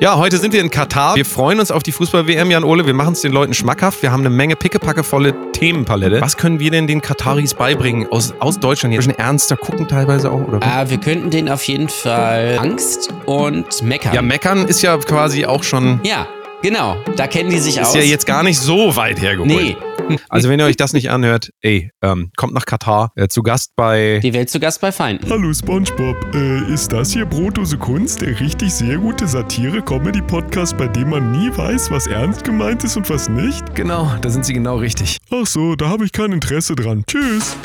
Ja, heute sind wir in Katar. Wir freuen uns auf die Fußball-WM, Jan Ole. Wir machen es den Leuten schmackhaft. Wir haben eine Menge pickepackevolle Themenpalette. Was können wir denn den Kataris beibringen aus, aus Deutschland? Ein bisschen ernster gucken teilweise auch, oder? Äh, wir könnten denen auf jeden Fall Angst und meckern. Ja, meckern ist ja quasi auch schon. Ja, genau. Da kennen die sich ist aus. Ist ja jetzt gar nicht so weit hergeholt. Nee. Also wenn ihr euch das nicht anhört, ey, ähm, kommt nach Katar, äh, zu Gast bei... Die Welt zu Gast bei Feinden. Hallo Spongebob, äh, ist das hier Brotdose Kunst, der richtig sehr gute Satire-Comedy-Podcast, bei dem man nie weiß, was ernst gemeint ist und was nicht? Genau, da sind sie genau richtig. Ach so, da habe ich kein Interesse dran. Tschüss.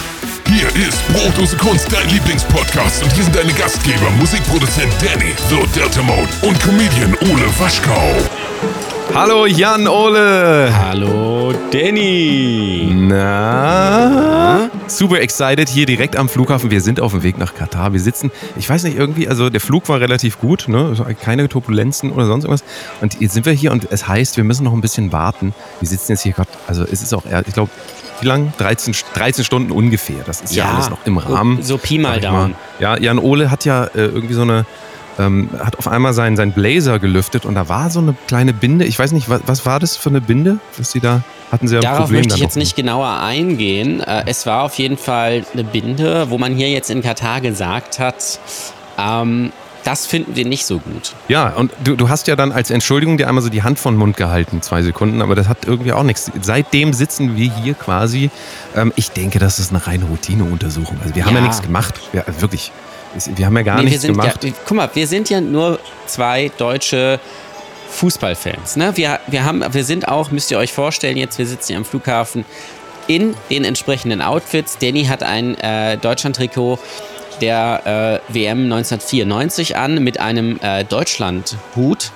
Hier ist Brotdose Kunst, dein Lieblingspodcast und hier sind deine Gastgeber, Musikproduzent Danny, The Delta Mode und Comedian Ole Waschkau. Hallo Jan Ole. Hallo Danny. Na? Super excited hier direkt am Flughafen. Wir sind auf dem Weg nach Katar. Wir sitzen, ich weiß nicht, irgendwie, also der Flug war relativ gut, ne? keine Turbulenzen oder sonst irgendwas. Und jetzt sind wir hier und es heißt, wir müssen noch ein bisschen warten. Wir sitzen jetzt hier gerade, also es ist auch, ich glaube, wie lang? 13, 13 Stunden ungefähr. Das ist ja, ja alles noch im Rahmen. So, so Pi mal Daumen. Ja, Jan Ole hat ja äh, irgendwie so eine ähm, hat auf einmal seinen, seinen Blazer gelüftet und da war so eine kleine Binde. Ich weiß nicht, was, was war das für eine Binde, was sie da hatten sie ja Darauf Problem möchte ich jetzt nicht genauer eingehen. Äh, es war auf jeden Fall eine Binde, wo man hier jetzt in Katar gesagt hat, ähm, das finden wir nicht so gut. Ja, und du, du hast ja dann als Entschuldigung dir einmal so die Hand von Mund gehalten, zwei Sekunden, aber das hat irgendwie auch nichts. Seitdem sitzen wir hier quasi. Ähm, ich denke, das ist eine reine Routineuntersuchung. Also wir haben ja, ja nichts gemacht. Ja, wirklich. Wir haben ja gar nee, nichts gemacht. Ja, guck mal, wir sind ja nur zwei deutsche Fußballfans. Ne? Wir, wir, haben, wir sind auch, müsst ihr euch vorstellen, jetzt wir sitzen hier am Flughafen in den entsprechenden Outfits. Danny hat ein äh, Deutschland-Trikot der äh, WM 1994 an mit einem äh, Deutschland-Hut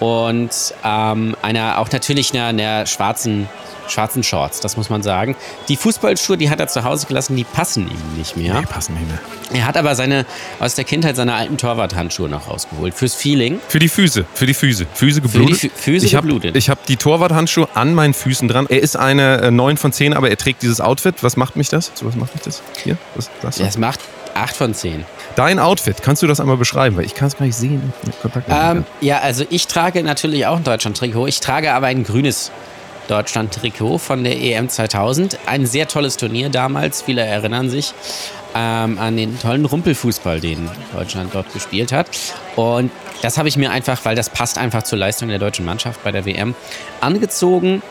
und ähm, einer auch natürlich einer, einer schwarzen schwarzen Shorts, das muss man sagen. Die Fußballschuhe, die hat er zu Hause gelassen, die passen ihm nicht mehr. Nee, passen nicht mehr. Er hat aber seine, aus der Kindheit seine alten Torwarthandschuhe noch rausgeholt. Fürs Feeling. Für die Füße, für die Füße. Füße geblutet. Für die Fü Füße ich hab, geblutet. Ich habe die Torwarthandschuhe an meinen Füßen dran. Er ist eine äh, 9 von 10, aber er trägt dieses Outfit. Was macht mich das? So, was macht mich das? Hier? Was, das, das macht 8 von 10. Dein Outfit, kannst du das einmal beschreiben? Weil ich kann es gar nicht sehen. Ähm, ja, also ich trage natürlich auch ein Deutschland-Trikot. Ich trage aber ein grünes Deutschland-Trikot von der EM 2000. Ein sehr tolles Turnier damals. Viele erinnern sich ähm, an den tollen Rumpelfußball, den Deutschland dort gespielt hat. Und das habe ich mir einfach, weil das passt einfach zur Leistung der deutschen Mannschaft bei der WM, angezogen.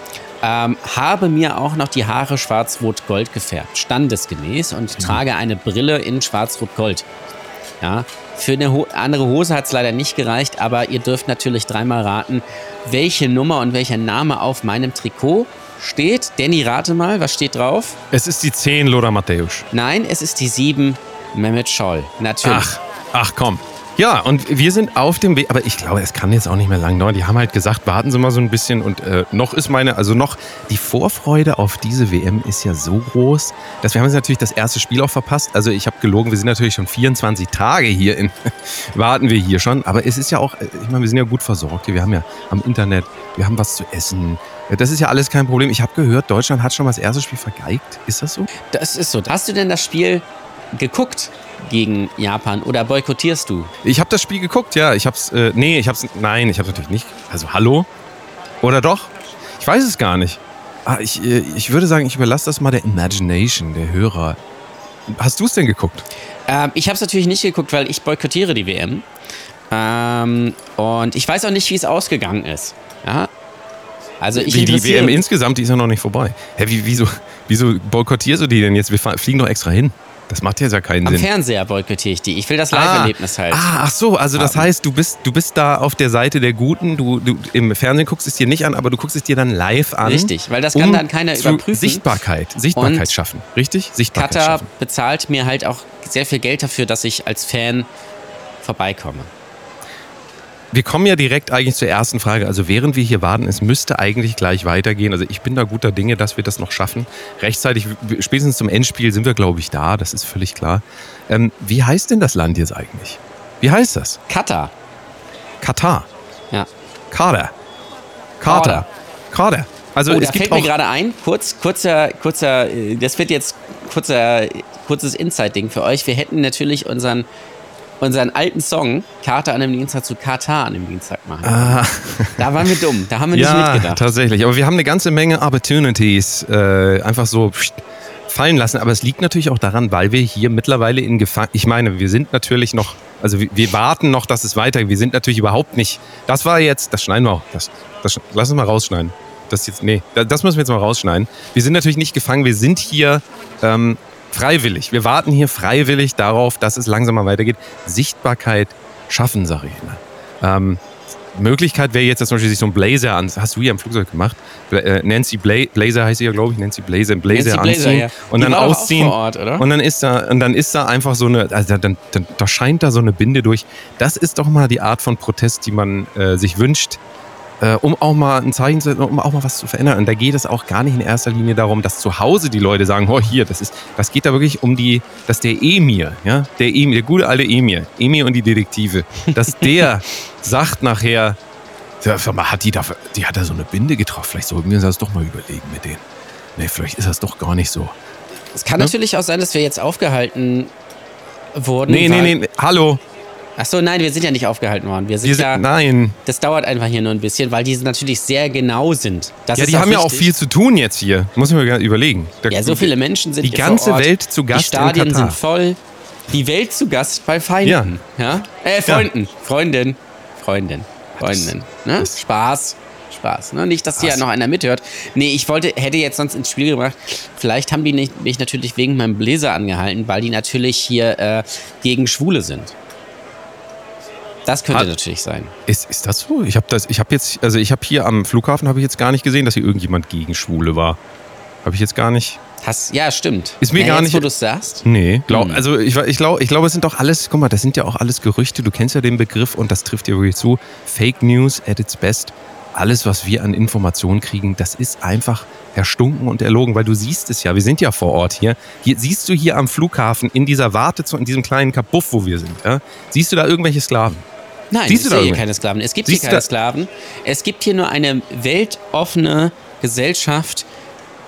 Ähm, habe mir auch noch die Haare schwarz-rot-gold gefärbt, standesgemäß und mhm. trage eine Brille in schwarz-rot-gold. Ja, für eine Ho andere Hose hat es leider nicht gereicht, aber ihr dürft natürlich dreimal raten, welche Nummer und welcher Name auf meinem Trikot steht. Danny, rate mal, was steht drauf? Es ist die 10 Lothar Matthäus. Nein, es ist die 7 Mehmet Scholl. Natürlich. Ach, ach komm. Ja, und wir sind auf dem Weg, aber ich glaube, es kann jetzt auch nicht mehr lang dauern. Die haben halt gesagt, warten Sie mal so ein bisschen und äh, noch ist meine, also noch die Vorfreude auf diese WM ist ja so groß, dass wir haben jetzt natürlich das erste Spiel auch verpasst. Also ich habe gelogen, wir sind natürlich schon 24 Tage hier in, warten wir hier schon, aber es ist ja auch, ich meine, wir sind ja gut versorgt hier. Wir haben ja am Internet, wir haben was zu essen. Das ist ja alles kein Problem. Ich habe gehört, Deutschland hat schon mal das erste Spiel vergeigt. Ist das so? Das ist so. Hast du denn das Spiel geguckt? Gegen Japan oder boykottierst du? Ich habe das Spiel geguckt, ja. Ich hab's, äh, nee, ich hab's, nein, ich hab's natürlich nicht. Also hallo? Oder doch? Ich weiß es gar nicht. Ah, ich, äh, ich würde sagen, ich überlasse das mal der Imagination, der Hörer. Hast du es denn geguckt? Ähm, ich habe es natürlich nicht geguckt, weil ich boykottiere die WM. Ähm, und ich weiß auch nicht, wie es ausgegangen ist. Ja? Also ich wie, die WM insgesamt, die ist ja noch nicht vorbei. Hä, wie, wieso, wieso boykottierst du die denn jetzt? Wir fliegen doch extra hin. Das macht jetzt ja keinen Am Sinn. Am Fernseher boykottiere ich die. Ich will das Live-Erlebnis ah, halt. Ah, ach so, also das heißt, du bist, du bist da auf der Seite der Guten. Du, du im Fernsehen guckst es dir nicht an, aber du guckst es dir dann live an. Richtig, weil das kann um dann keiner überprüfen. Sichtbarkeit, Sichtbarkeit Und schaffen. Richtig? Sichtbarkeit Qatar schaffen. bezahlt mir halt auch sehr viel Geld dafür, dass ich als Fan vorbeikomme. Wir kommen ja direkt eigentlich zur ersten Frage. Also während wir hier warten, es müsste eigentlich gleich weitergehen. Also ich bin da guter Dinge, dass wir das noch schaffen. Rechtzeitig, spätestens zum Endspiel sind wir, glaube ich, da. Das ist völlig klar. Ähm, wie heißt denn das Land jetzt eigentlich? Wie heißt das? Katar. Katar. Ja. Kader. Kader. Kader. Also oh, es da fällt mir gerade ein, kurz, kurzer, kurzer, äh, das wird jetzt kurzer, kurzes Inside-Ding für euch. Wir hätten natürlich unseren unseren alten Song Kater an dem Dienstag zu Katar an dem Dienstag machen. Ah. Da waren wir dumm, da haben wir nicht ja, mitgedacht. tatsächlich. Aber wir haben eine ganze Menge Opportunities äh, einfach so fallen lassen. Aber es liegt natürlich auch daran, weil wir hier mittlerweile in Gefahr. Ich meine, wir sind natürlich noch, also wir, wir warten noch, dass es weitergeht. Wir sind natürlich überhaupt nicht. Das war jetzt, das schneiden wir auch. Das, das, lass uns mal rausschneiden. Das jetzt, nee, da- das müssen wir jetzt mal rausschneiden. Wir sind natürlich nicht gefangen. Wir sind hier ähm, freiwillig. Wir warten hier freiwillig darauf, dass es langsam mal weitergeht. Sichtbarkeit schaffen, sage ich mal. Ähm, Möglichkeit wäre jetzt, dass zum Beispiel sich so ein Blazer an, hast du hier am Flugzeug gemacht? Äh, Nancy Bla Blazer heißt sie ja, glaube ich, Nancy Blazer, ein Blazer Nancy Blazer, anziehen ja. und Die dann ausziehen. Ort? Und dann ist da, und dann ist da einfach so eine, also dann, dann, da scheint da so eine Binde durch. Das ist doch mal die Art von Protest, die man äh, sich wünscht, äh, um auch mal ein Zeichen zu, um auch mal was zu verändern. Und da geht es auch gar nicht in erster Linie darum, dass zu Hause die Leute sagen, oh hier, das ist, das geht da wirklich um die, dass der Emir, ja, der Emir, der gute alte Emir, Emir und die Detektive, dass der sagt nachher, ja, sag mal, hat die da, die hat da so eine Binde getroffen, vielleicht sollten wir uns das doch mal überlegen mit denen. Nee, vielleicht ist das doch gar nicht so. Es kann natürlich auch sein, dass wir jetzt aufgehalten wurden. Nee, nee, nee, hallo. Ach so, nein, wir sind ja nicht aufgehalten worden. Wir sind, Wir sind, ja, nein. das dauert einfach hier nur ein bisschen, weil die natürlich sehr genau sind. Das Ja, die haben ja auch wichtig. viel zu tun jetzt hier. Muss ich mir überlegen. Da- Ja, so viele Menschen sind Die ganze. Welt zu Gast Die Stadien sind voll. Die Welt zu Gast bei Feinden. Ja. Äh, Freunden. Freundin. Freundin. Freundin. Ne? Spaß. Spaß. Ne? Nicht, dass hier noch einer mithört. Nee, ich wollte, hätte jetzt sonst ins Spiel gebracht. Vielleicht haben die nicht, mich natürlich wegen meinem Bläser angehalten, weil die natürlich hier äh, gegen Schwule sind. Das könnte Ah. natürlich sein. Ist, ist das so? Ich habe das, ich habe jetzt, also ich habe hier am Flughafen habe ich jetzt gar nicht gesehen, dass hier irgendjemand gegen Schwule war. Habe ich jetzt gar nicht. Hast, ja, stimmt. Ist mir ja, gar jetzt, nicht- wo du es sagst. Nee, glaub, Hm. also ich, ich glaube, ich glaube, es sind doch alles, guck mal, das sind ja auch alles Gerüchte. Du kennst ja den Begriff und das trifft dir wirklich zu. Fake News at its best. Alles, was wir an Informationen kriegen, das ist einfach erstunken und erlogen, weil du siehst es ja. Wir sind ja vor Ort hier. Hier siehst du hier am Flughafen in dieser Wartezone, in diesem kleinen Kabuff, wo wir sind. Ja, siehst du da irgendwelche Sklaven? Nein, Siehst du ich sehe hier keine Sklaven. Es gibt Siehst hier keine Sklaven. Es gibt hier nur eine weltoffene Gesellschaft,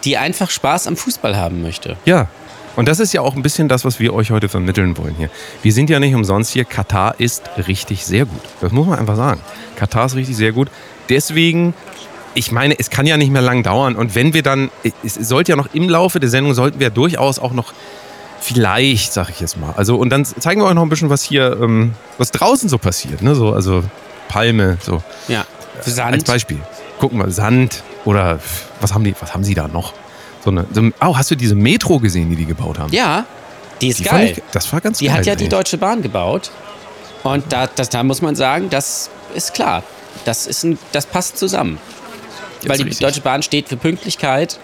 die einfach Spaß am Fußball haben möchte. Ja. Und das ist ja auch ein bisschen das, was wir euch heute vermitteln wollen hier. Wir sind ja nicht umsonst hier. Katar ist richtig sehr gut. Das muss man einfach sagen. Katar ist richtig sehr gut. Deswegen, ich meine, es kann ja nicht mehr lang dauern. Und wenn wir dann, es sollte ja noch im Laufe der Sendung, sollten wir durchaus auch noch vielleicht, sag ich jetzt mal. Also, und dann zeigen wir euch noch ein bisschen, was hier, ähm, was draußen so passiert. Ne? So, also Palme, so. Ja. Als Sand. Beispiel. Gucken wir, Sand oder was haben die, was haben sie da noch? So eine, so, oh, hast du diese Metro gesehen, die die gebaut haben? Ja, die ist Die geil. Ich, das war ganz Die geil. hat ja die. Deutsche Bahn gebaut. Und da, das, da muss man sagen, das ist klar. Das, ist ein, das passt zusammen. Weil die richtig. Deutsche Bahn steht für Pünktlichkeit,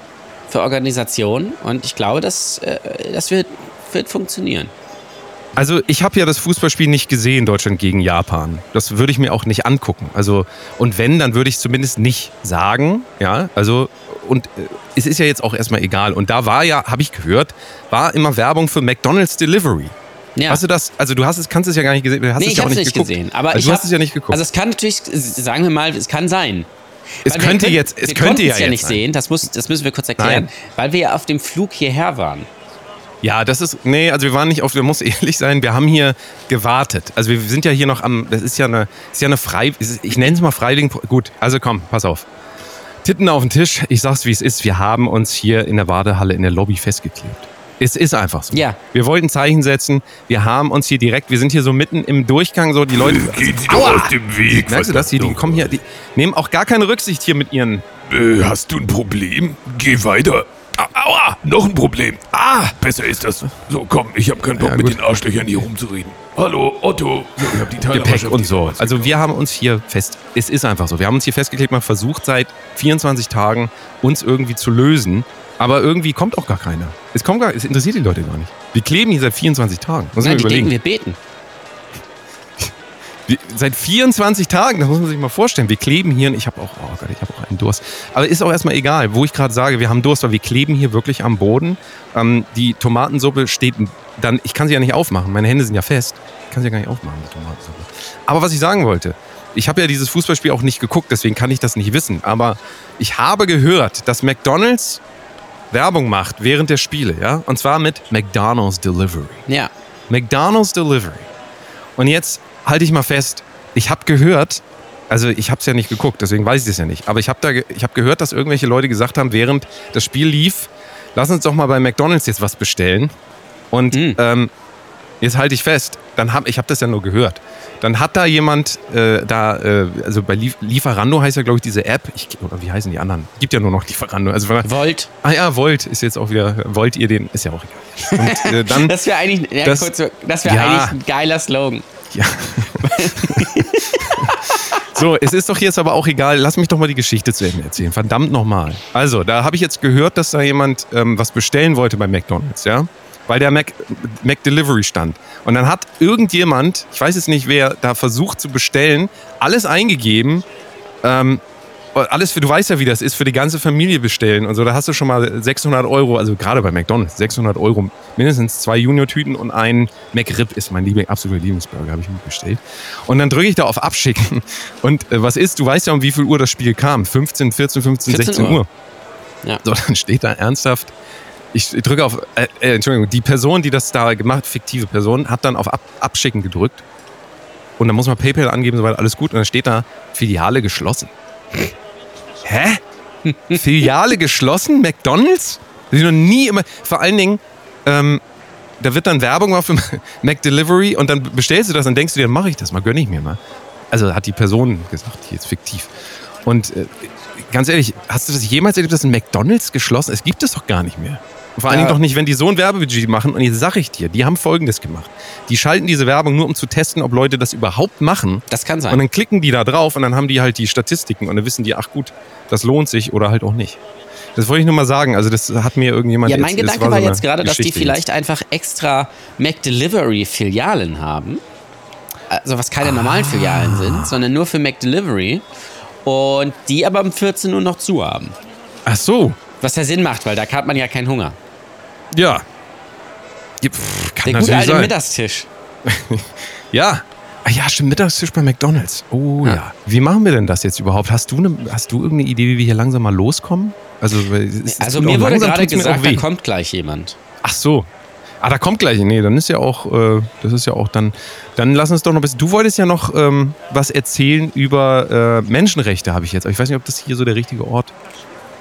für Organisation. Und ich glaube, das, äh, das wird, wird funktionieren. Also ich habe ja das Fußballspiel nicht gesehen, Deutschland gegen Japan. Das würde ich mir auch nicht angucken. Also und wenn, dann würde ich zumindest nicht sagen, ja. Also und äh, es ist ja jetzt auch erstmal egal. Und da war ja, habe ich gehört, war immer Werbung für McDonald's Delivery. Ja. Hast du das? Also du hast es, kannst es ja gar nicht gesehen. Du hast nee, es ich ja auch habe es nicht nicht geguckt. gesehen. Aber also ich du hab, hast es ja nicht geguckt. Also es kann natürlich, sagen wir mal, es kann sein. Es Weil könnte können- jetzt, es wir könnte ja konnten's ja jetzt nicht sein. sehen. Das, muss, das müssen wir kurz erklären. Nein. Weil wir ja auf dem Flug hierher waren. Ja, das ist, nee, also wir waren nicht auf, wir muss ehrlich sein, wir haben hier gewartet. Also wir sind ja hier noch am, das ist ja eine, ist ja eine frei, es ist- ich nenne es mal Freiwilligen, gut, also komm, pass auf. Titten auf den Tisch, ich sag's wie es ist, wir haben uns hier in der Wartehalle in der Lobby festgeklebt. Es ist einfach so. Ja. Wir wollten Zeichen setzen, wir haben uns hier direkt, wir sind hier so mitten im Durchgang, so die Leute, Geht sie doch aus dem Weg. merkst du das, die, die kommen hier, die nehmen auch gar keine Rücksicht hier mit ihren, Äh, hast du ein Problem? Geh weiter. Au- Aua, noch ein Problem. Ah, besser ist das. So, komm, ich habe keinen Bock, Ja, mit den Arschlöchern hier rumzureden. Hallo, Otto. So, ich hab die Gepäck und die so. Also wir haben uns hier fest, es ist einfach so, wir haben uns hier festgeklebt, man versucht seit 24 Tagen uns irgendwie zu lösen, aber irgendwie kommt auch gar keiner. Es kommt gar, es interessiert die Leute gar nicht. Wir kleben hier seit 24 Tagen. Muss Nein, die überlegen. denken, wir beten. Wir- seit 24 Tagen, das muss man sich mal vorstellen. Wir kleben hier und ich habe auch, oh Gott, ich habe auch einen Durst. Aber ist auch erstmal egal, wo ich gerade sage, wir haben Durst, weil wir kleben hier wirklich am Boden. Ähm, die Tomatensuppe steht dann, ich kann sie ja nicht aufmachen, meine Hände sind ja fest. Ich kann sie ja gar nicht aufmachen, die Tomatensuppe. Aber was ich sagen wollte, ich habe ja dieses Fußballspiel auch nicht geguckt, deswegen kann ich das nicht wissen. Aber ich habe gehört, dass McDonalds Werbung macht während der Spiele, ja? Und zwar mit McDonald's Delivery. Ja. McDonald's Delivery. Und jetzt halte ich mal fest, ich habe gehört, also ich habe es ja nicht geguckt, deswegen weiß ich es ja nicht, aber ich habe ge hab gehört, dass irgendwelche Leute gesagt haben, während das Spiel lief, lass uns doch mal bei McDonald's jetzt was bestellen. Und Mhm. ähm, jetzt halte ich fest, dann hab, ich habe das ja nur gehört. Dann hat da jemand, äh, da, äh, also bei Lief Lieferando heißt ja, glaube ich, diese App, ich, oder wie heißen die anderen? Gibt ja nur noch Lieferando. Also, Volt. ah ja, Volt ist jetzt auch wieder, wollt ihr den, ist ja auch egal. Und äh, dann, Das wäre eigentlich, ja, Das- kurz, das wär Ja. eigentlich ein geiler Slogan. Ja. so, es ist doch jetzt aber auch egal. Lass mich doch mal die Geschichte zu Ende erzählen. Verdammt nochmal. Also, da habe ich jetzt gehört, dass da jemand ähm, was bestellen wollte bei McDonalds, ja? Weil der Mac, Mac Delivery stand. Und dann hat irgendjemand, ich weiß jetzt nicht wer, da versucht zu bestellen, alles eingegeben. Ähm, alles für, du weißt ja, wie das ist, für die ganze Familie bestellen und so. Da hast du schon mal 600 Euro, also gerade bei McDonalds, 600 Euro, mindestens zwei Junior-Tüten und ein McRib ist mein Liebling, absoluter Lieblingsburger, habe ich mir bestellt. Und dann drücke ich da auf Abschicken. Und äh, was ist, du weißt ja, um wie viel Uhr das Spiel kam. 15, 14, 15, 14 16 Uhr. Uhr. Ja. So, dann steht da ernsthaft, ich drücke auf, äh, äh, Entschuldigung, die Person, die das da gemacht, fiktive Person, hat dann auf Ab Abschicken gedrückt. Und dann muss man PayPal angeben, soweit alles gut. Und dann steht da, Filiale geschlossen. Hä? Filiale geschlossen? McDonalds? Das noch nie immer. Vor allen Dingen, ähm, da wird dann Werbung auf dem McDelivery und dann bestellst du das und denkst du dir, mache ich das mal, gönne ich mir mal. Also hat die Person gesagt, die ist fiktiv. Und äh, ganz ehrlich, hast du das jemals erlebt, dass ein McDonalds geschlossen ist? Es gibt es doch gar nicht mehr. Vor allen Ja. Dingen doch nicht, wenn die so ein Werbebudget machen. Und jetzt sag ich dir, die haben Folgendes gemacht. Die schalten diese Werbung nur, um zu testen, ob Leute das überhaupt machen. Das kann sein. Und dann klicken die da drauf und dann haben die halt die Statistiken und dann wissen die, ach gut, das lohnt sich oder halt auch nicht. Das wollte ich nur mal sagen. Also das hat mir irgendjemand Ja, mein jetzt- Gedanke war, so eine jetzt gerade, dass die Geschichte vielleicht einfach extra McDelivery-Filialen haben. Also was keine normalen Filialen Ah. sind, sondern nur für McDelivery. Und die aber um 14 Uhr noch zu haben. Jetzt. Ach so, Was ja Sinn macht, weil da hat man ja keinen Hunger. Ja. Ja, pff, kann Der gute alte sein. Mittagstisch. Ja. Ah ja, stimmt, Mittagstisch bei McDonalds. Oh ja. Ja. Wie machen wir denn das jetzt überhaupt? Hast du, eine, hast du irgendeine Idee, wie wir hier langsam mal loskommen? Also, es- Also mir wurde gerade mir gesagt, da kommt gleich jemand. Ach so. Ah, da kommt gleich. Nee, dann ist ja auch, äh, das ist ja auch dann. Dann lass uns doch noch ein bisschen. Du wolltest ja noch ähm, was erzählen über äh, Menschenrechte, habe ich jetzt. Aber ich weiß nicht, ob das hier so der richtige Ort.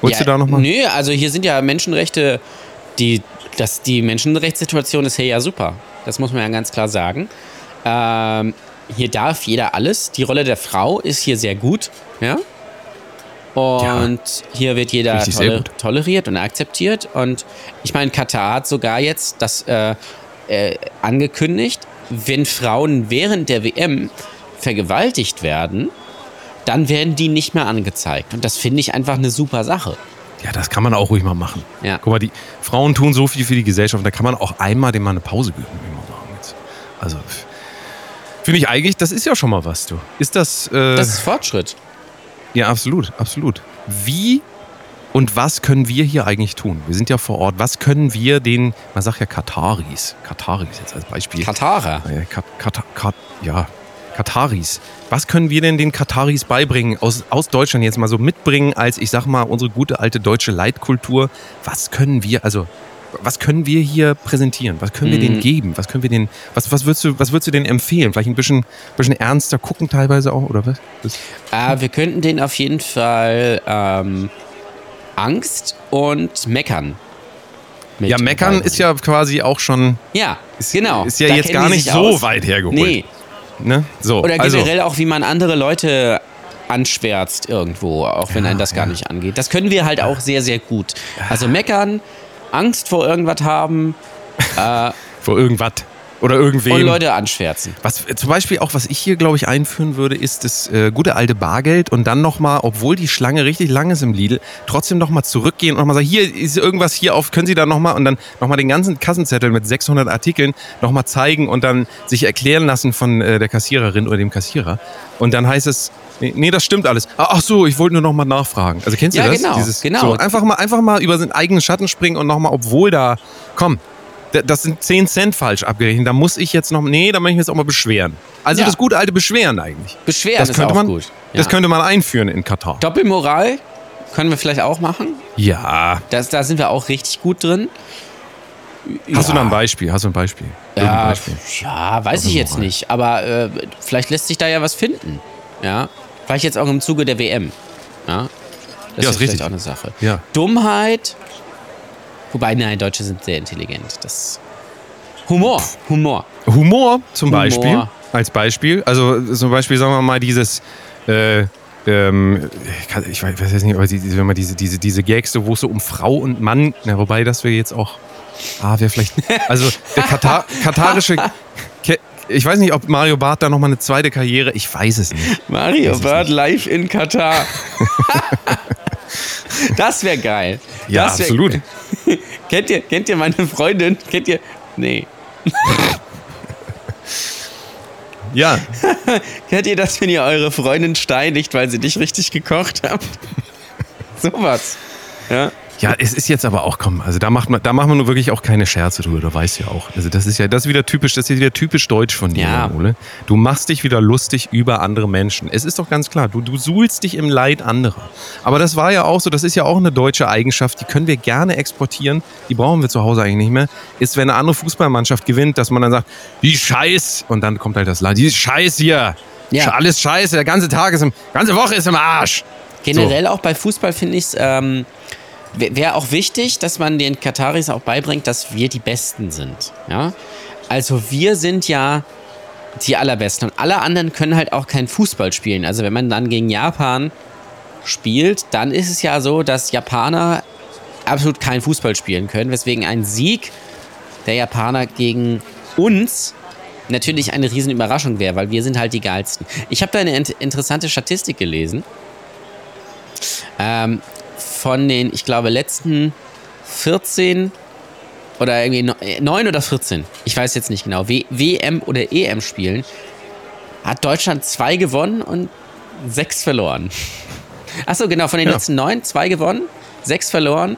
Wolltest ja, du da nochmal? Nö, also hier sind ja Menschenrechte, die, das, die Menschenrechtssituation ist hier ja super. Das muss man ja ganz klar sagen. Ähm, hier darf jeder alles. Die Rolle der Frau ist hier sehr gut. Ja? Und hier wird jeder gut. toleriert und akzeptiert. Und ich meine, Katar hat sogar jetzt das äh, äh, angekündigt, wenn Frauen während der WM vergewaltigt werden, dann werden die nicht mehr angezeigt. Und das finde ich einfach eine super Sache. Ja, das kann man auch ruhig mal machen. Ja. Guck mal, die Frauen tun so viel für die Gesellschaft. Da kann man auch einmal dem mal eine Pause gönnen. wie man sagen jetzt. Also, finde ich eigentlich, das ist ja schon mal was, du. Ist das. Äh, Das ist Fortschritt. Ja, absolut, absolut. Wie und was können wir hier eigentlich tun? Wir sind ja vor Ort. Was können wir den, man sagt ja Kataris, Kataris jetzt als Beispiel. Katarer. Äh, Kat, Kat, Kat, ja, Kataris. Was können wir denn den Kataris beibringen, aus, aus Deutschland jetzt mal so mitbringen, als ich sag mal, unsere gute alte deutsche Leitkultur? Was können wir, also, was können wir hier präsentieren? Was können wir denen geben? Was können wir denen, was, was würdest du, was würdest du denen empfehlen? Vielleicht ein bisschen, bisschen ernster gucken teilweise auch, oder was? Äh, wir könnten denen auf jeden Fall ähm, Angst und Meckern. ja, meckern ist ja quasi auch schon, Ja, ist, genau. ist ja Da jetzt gar nicht so weit hergeholt. Nee. Ne? So, Oder also, generell auch, wie man andere Leute anschwärzt irgendwo, auch wenn einen das gar nicht angeht. Das können wir halt auch sehr, sehr gut. Also meckern, Angst vor irgendwas haben vor irgendwas oder irgendwem. und Leute anschwärzen. Was zum Beispiel auch, was ich hier, glaube ich, einführen würde, ist das äh, gute alte Bargeld und dann nochmal, obwohl die Schlange richtig lang ist im Lidl, trotzdem nochmal zurückgehen und nochmal sagen, hier ist irgendwas hier auf, können Sie da nochmal und dann nochmal den ganzen Kassenzettel mit 600 Artikeln nochmal zeigen und dann sich erklären lassen von äh, der Kassiererin oder dem Kassierer. Und dann heißt es, nee, nee das stimmt alles. Ah, Ach so, ich wollte nur nochmal nachfragen. Also kennst du Ja, das? genau, genau. So, einfach, mal, einfach mal über seinen eigenen Schatten springen und nochmal, obwohl da, komm, das sind 10 Cent falsch abgerechnet. Da muss ich jetzt noch, nee, da möchte ich mich jetzt auch mal beschweren. Also Ja. das gute alte Beschweren eigentlich. Beschweren das ist könnte auch man, gut. Das Ja. könnte man einführen in Katar. Doppelmoral können wir vielleicht auch machen. Ja, Das, da sind wir auch richtig gut drin. Hast du da ein Beispiel? Hast du ein Beispiel? Ja, Beispiel? ja weiß ich jetzt nicht. Aber äh, vielleicht lässt sich da ja was finden. Ja. Vielleicht jetzt auch im Zuge der WM. Ja. Das Ja, ist vielleicht richtig. auch eine Sache. Ja. Dummheit. Wobei, nein, Deutsche sind sehr intelligent. Das. Humor. Humor. Humor zum Humor. Beispiel. Als Beispiel. Also zum Beispiel, sagen wir mal, dieses. Äh, ähm, ich weiß jetzt nicht, aber die- die- wenn man diese, diese, diese Gags, so, wo es so um Frau und Mann, na, wobei das wir jetzt auch. Ah, wäre vielleicht. Also der Katar, katarische. Ich weiß nicht, ob Mario Barth da nochmal eine zweite Karriere. Ich weiß es nicht. Mario Barth live in Katar. das wäre geil. Ja, das wär, absolut. Kennt ihr, kennt ihr meine Freundin? Kennt ihr. Nee. Ja, Kennt ihr das, wenn ihr eure Freundin steinigt, weil sie nicht richtig gekocht habt? Sowas. Ja. Ja, es ist jetzt aber auch, komm, also da macht man, da machen wir nur wirklich auch keine Scherze drüber, du weißt ja auch. Also das ist ja, das ist wieder typisch, das ist wieder typisch deutsch von dir, Ja. Ole. Du machst dich wieder lustig über andere Menschen. Es ist doch ganz klar, du, du suhlst dich im Leid anderer. Aber das war ja auch so, das ist ja auch eine deutsche Eigenschaft, die können wir gerne exportieren, die brauchen wir zu Hause eigentlich nicht mehr, ist, wenn eine andere Fußballmannschaft gewinnt, dass man dann sagt, die Scheiß, und dann kommt halt das Leid, die Scheiß hier. Ja. Alles scheiße, der ganze Tag ist im, ganze Woche ist im Arsch. Generell auch bei Fußball finde ich es, ähm, wäre auch wichtig, dass man den Kataris auch beibringt, dass wir die Besten sind. Ja? Also wir sind ja die Allerbesten und alle anderen können halt auch kein Fußball spielen. Also wenn man dann gegen Japan spielt, dann ist es ja so, dass Japaner absolut kein Fußball spielen können, weswegen ein Sieg der Japaner gegen uns natürlich eine riesen Überraschung wäre, weil wir sind halt die geilsten. Ich habe da eine int interessante Statistik gelesen ähm, von den, ich glaube, letzten 14 oder irgendwie no- äh, 9 oder 14, ich weiß jetzt nicht genau, w WM oder EM spielen, hat Deutschland zwei gewonnen und sechs verloren. Achso, genau, von den Ja. letzten neun, zwei gewonnen, sechs verloren,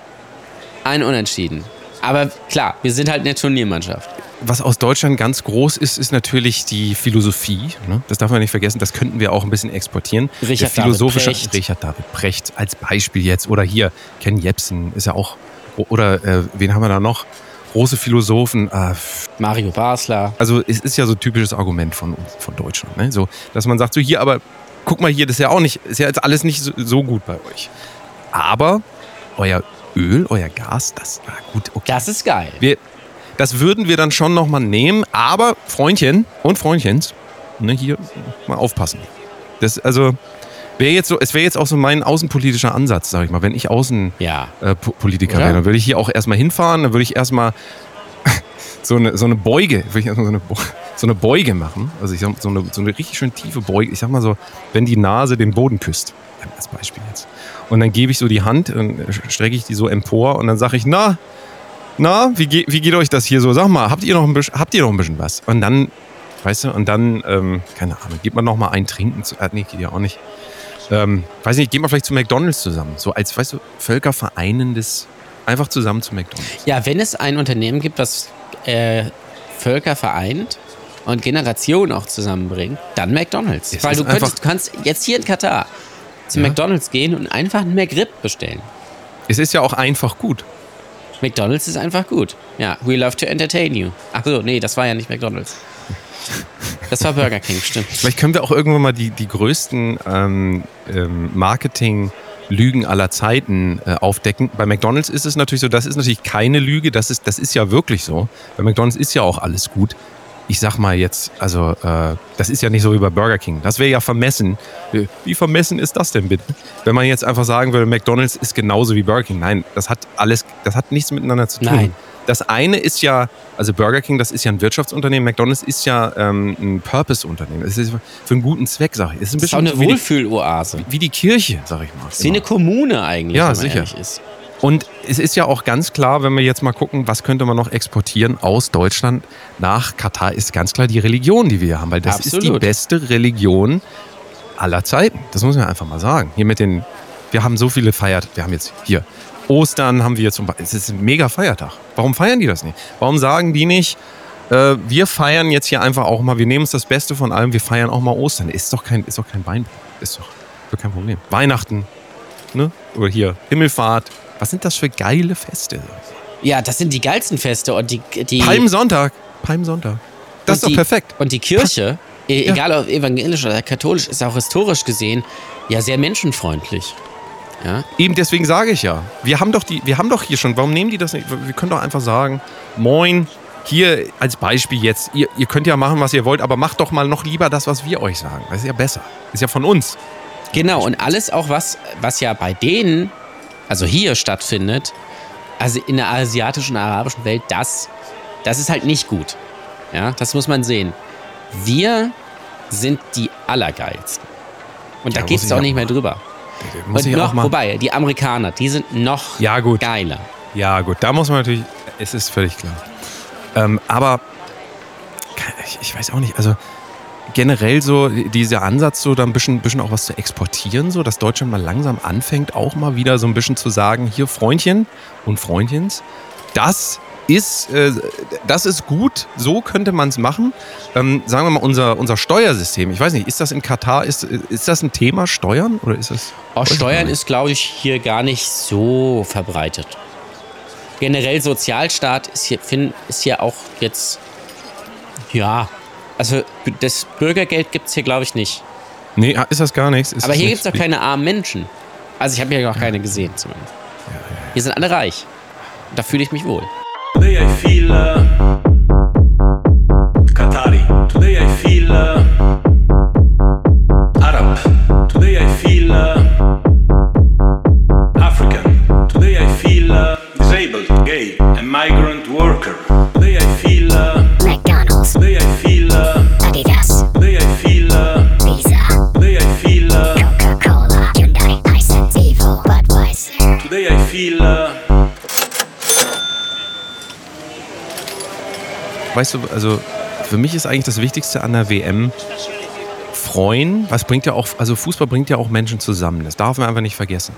ein Unentschieden. Aber klar, wir sind halt eine Turniermannschaft. Was aus Deutschland ganz groß ist, ist natürlich die Philosophie. Ne? Das darf man nicht vergessen. Das könnten wir auch ein bisschen exportieren. Richard Der philosophische David Precht. Richard David Precht als Beispiel jetzt. Oder hier, Ken Jebsen ist ja auch. Oder äh, wen haben wir da noch? Große Philosophen. Äh, Mario Basler. also es ist ja so ein typisches Argument von, uns- von Deutschland. Ne? So, dass man sagt, so hier, aber guck mal hier, das ist ja auch nicht, ist ja jetzt alles nicht so, so gut bei euch. Aber euer Öl, euer Gas, das war gut, okay. Das ist geil. Wir, das würden wir dann schon nochmal nehmen, aber Freundchen und Freundchens, ne, hier mal aufpassen. Das, also, wäre jetzt so, es wäre jetzt auch so mein außenpolitischer Ansatz, sag ich mal. Wenn ich Außenpolitiker Ja. äh, wäre, dann würde ich hier auch erstmal hinfahren, dann würde ich erstmal so eine, so eine Beuge, würde ich erstmal so eine, so eine Beuge machen. Also ich sag, so eine, so eine richtig schön tiefe Beuge. Ich sag mal so, wenn die Nase den Boden küsst. Als Beispiel jetzt. Und dann gebe ich so die Hand, und strecke ich die so empor und dann sage ich, na, na, wie, ge wie geht euch das hier so? Sag mal, habt ihr noch ein bisschen, habt ihr noch ein bisschen was? Und dann, weißt du, und dann, ähm, keine Ahnung, gibt man noch mal ein Trinken zu, äh, nee, geht ja auch nicht. Ähm, weiß nicht, geht man vielleicht zu McDonalds zusammen. So als, weißt du, völkervereinendes, einfach zusammen zu McDonalds. Ja, wenn es ein Unternehmen gibt, das äh, Völker vereint und Generationen auch zusammenbringt, dann McDonalds. Es Weil du, könntest, du kannst jetzt hier in Katar zu Ja. McDonalds gehen und einfach einen McRib bestellen. Es ist ja auch einfach gut. McDonalds ist einfach gut. Ja, we love to entertain you. Ach so, nee, das war ja nicht McDonalds. Das war Burger King, stimmt. Vielleicht können wir auch irgendwann mal die, die größten ähm, ähm, Marketing-Lügen aller Zeiten äh, aufdecken. Bei McDonalds ist es natürlich so, das ist natürlich keine Lüge, das ist, das ist ja wirklich so. Bei McDonalds ist ja auch alles gut. Ich sag mal jetzt, also äh, das ist ja nicht so wie bei Burger King. Das wäre ja vermessen. Wie vermessen ist das denn bitte? Wenn man jetzt einfach sagen würde, McDonalds ist genauso wie Burger King. Nein, das hat alles, das hat nichts miteinander zu tun. Nein. Das eine ist ja, also Burger King, das ist ja ein Wirtschaftsunternehmen, McDonalds ist ja ähm, ein Purpose-Unternehmen. Es ist für einen guten Zweck, sag ich. Es ist ein Das ist auch bisschen eine Wohlfühloase. wie die Kirche, sag ich mal. Ist wie eine Kommune eigentlich, Ja, sicher. ist. Und es ist ja auch ganz klar, wenn wir jetzt mal gucken, was könnte man noch exportieren aus Deutschland nach Katar, ist ganz klar die Religion, die wir hier haben, weil das ist die Absolut. beste Religion aller Zeiten. Das muss man einfach mal sagen. Hier mit den, wir haben so viele Feiert, wir haben jetzt hier Ostern haben wir zum Beispiel, es ist ein mega Feiertag. Warum feiern die das nicht? Warum sagen die nicht, äh, wir feiern jetzt hier einfach auch mal, wir nehmen uns das Beste von allem, wir feiern auch mal Ostern. Ist doch kein, ist doch kein Beinbruch. Ist doch, doch kein Problem. Weihnachten, ne? Oder hier Himmelfahrt. Was sind das für geile Feste? Ja, das sind die geilsten Feste und die. die Palmsonntag. Palmsonntag. Das ist doch die, perfekt. Und die Kirche, e- Ja. egal ob evangelisch oder katholisch, ist auch historisch gesehen ja sehr menschenfreundlich. Ja? Eben deswegen sage ich ja. Wir haben doch die, wir haben doch hier schon, warum nehmen die das nicht? Wir können doch einfach sagen, moin, hier als Beispiel jetzt, ihr, ihr könnt ja machen, was ihr wollt, aber macht doch mal noch lieber das, was wir euch sagen. Das ist ja besser. Ist ja von uns. Genau, und alles auch, was, was ja bei denen, also hier stattfindet, also in der asiatischen, arabischen Welt, das, das ist halt nicht gut. Ja, das muss man sehen. Wir sind die Allergeilsten. Und da Ja, geht muss es auch nicht mehr mal. drüber. Muss und ich noch, auch mal. wobei, die Amerikaner, die sind noch Ja, gut. geiler. Ja, gut, da muss man natürlich, es ist völlig klar. Ähm, aber ich, ich weiß auch nicht, also generell so dieser Ansatz, so da ein bisschen, bisschen auch was zu exportieren, so dass Deutschland mal langsam anfängt, auch mal wieder so ein bisschen zu sagen, hier Freundchen und Freundchens, das ist, äh, das ist gut, so könnte man es machen. Ähm, sagen wir mal, unser, unser Steuersystem, ich weiß nicht, ist das in Katar, ist, ist das ein Thema, Steuern? Oder ist das. Gar Steuern ist, glaube ich, hier gar nicht so verbreitet. Generell Sozialstaat ist hier, ist hier auch jetzt, ja, also das Bürgergeld gibt es hier, glaube ich, nicht. Nee, ah, ist das gar nichts. Ist Aber hier gibt es doch keine armen Menschen. Also ich habe hier noch keine gesehen zumindest. Hier sind alle reich. Da fühle ich mich wohl. Today I feel uh, Qatari. Today I feel uh, Arab. Today I feel uh, weißt du, also für mich ist eigentlich das Wichtigste an der WM freuen. Was bringt ja auch, also Fußball bringt ja auch Menschen zusammen. Das darf man einfach nicht vergessen.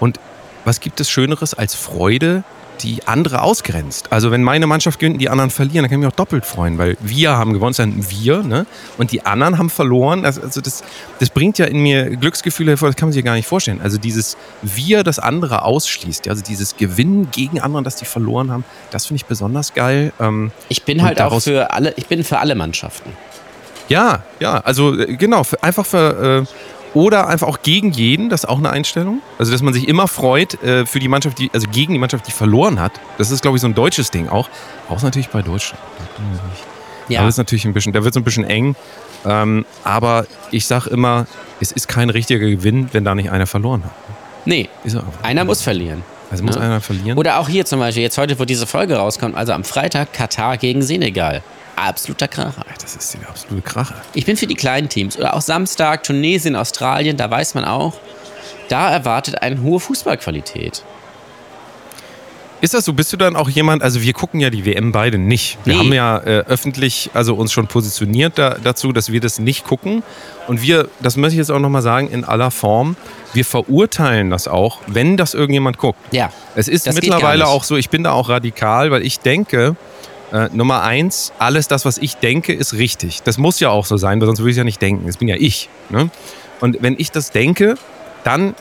Und was gibt es Schöneres als Freude, die andere ausgrenzt? Also wenn meine Mannschaft gewinnt und die anderen verlieren, dann kann ich mich auch doppelt freuen, weil wir haben gewonnen, ein wir, ne? Und die anderen haben verloren. Also, also das, das bringt ja in mir Glücksgefühle hervor, das kann man sich ja gar nicht vorstellen. Also dieses Wir, das andere ausschließt, ja? also dieses Gewinnen gegen andere, dass die verloren haben, das finde ich besonders geil. Ähm, Ich bin halt auch für alle, ich bin für alle Mannschaften. ja, ja, also äh, genau, für, einfach für, äh, oder einfach auch gegen jeden, das ist auch eine Einstellung. Also, dass man sich immer freut äh, für die Mannschaft, die, also gegen die Mannschaft, die verloren hat. Das ist, glaube ich, so ein deutsches Ding auch. Auch natürlich bei Deutschland. Ja. Da wird es natürlich ein bisschen, da wird es ein bisschen eng. Ähm, aber ich sage immer, es ist kein richtiger Gewinn, wenn da nicht einer verloren hat. Nee, Ist er einer muss verlieren. Also muss Ja. einer verlieren. Oder auch hier zum Beispiel, jetzt heute, wo diese Folge rauskommt, also am Freitag Katar gegen Senegal. Absoluter Kracher. das ist die absolute Krache. Ich bin für die kleinen Teams. Oder auch Samstag, Tunesien, Australien, da weiß man auch, da erwartet eine hohe Fußballqualität. Ist das so? Bist du dann auch jemand, also wir gucken ja die WM beide nicht. Wir Nee. haben ja äh, öffentlich also uns schon positioniert da, dazu, dass wir das nicht gucken. Und wir, das möchte ich jetzt auch nochmal sagen, in aller Form, wir verurteilen das auch, wenn das irgendjemand guckt. Ja. Es ist mittlerweile auch so, ich bin da auch radikal, weil ich denke, äh, Nummer eins, alles das, was ich denke, ist richtig. Das muss ja auch so sein, weil sonst würde ich ja nicht denken. Das bin ja ich. Ne? Und wenn ich das denke, dann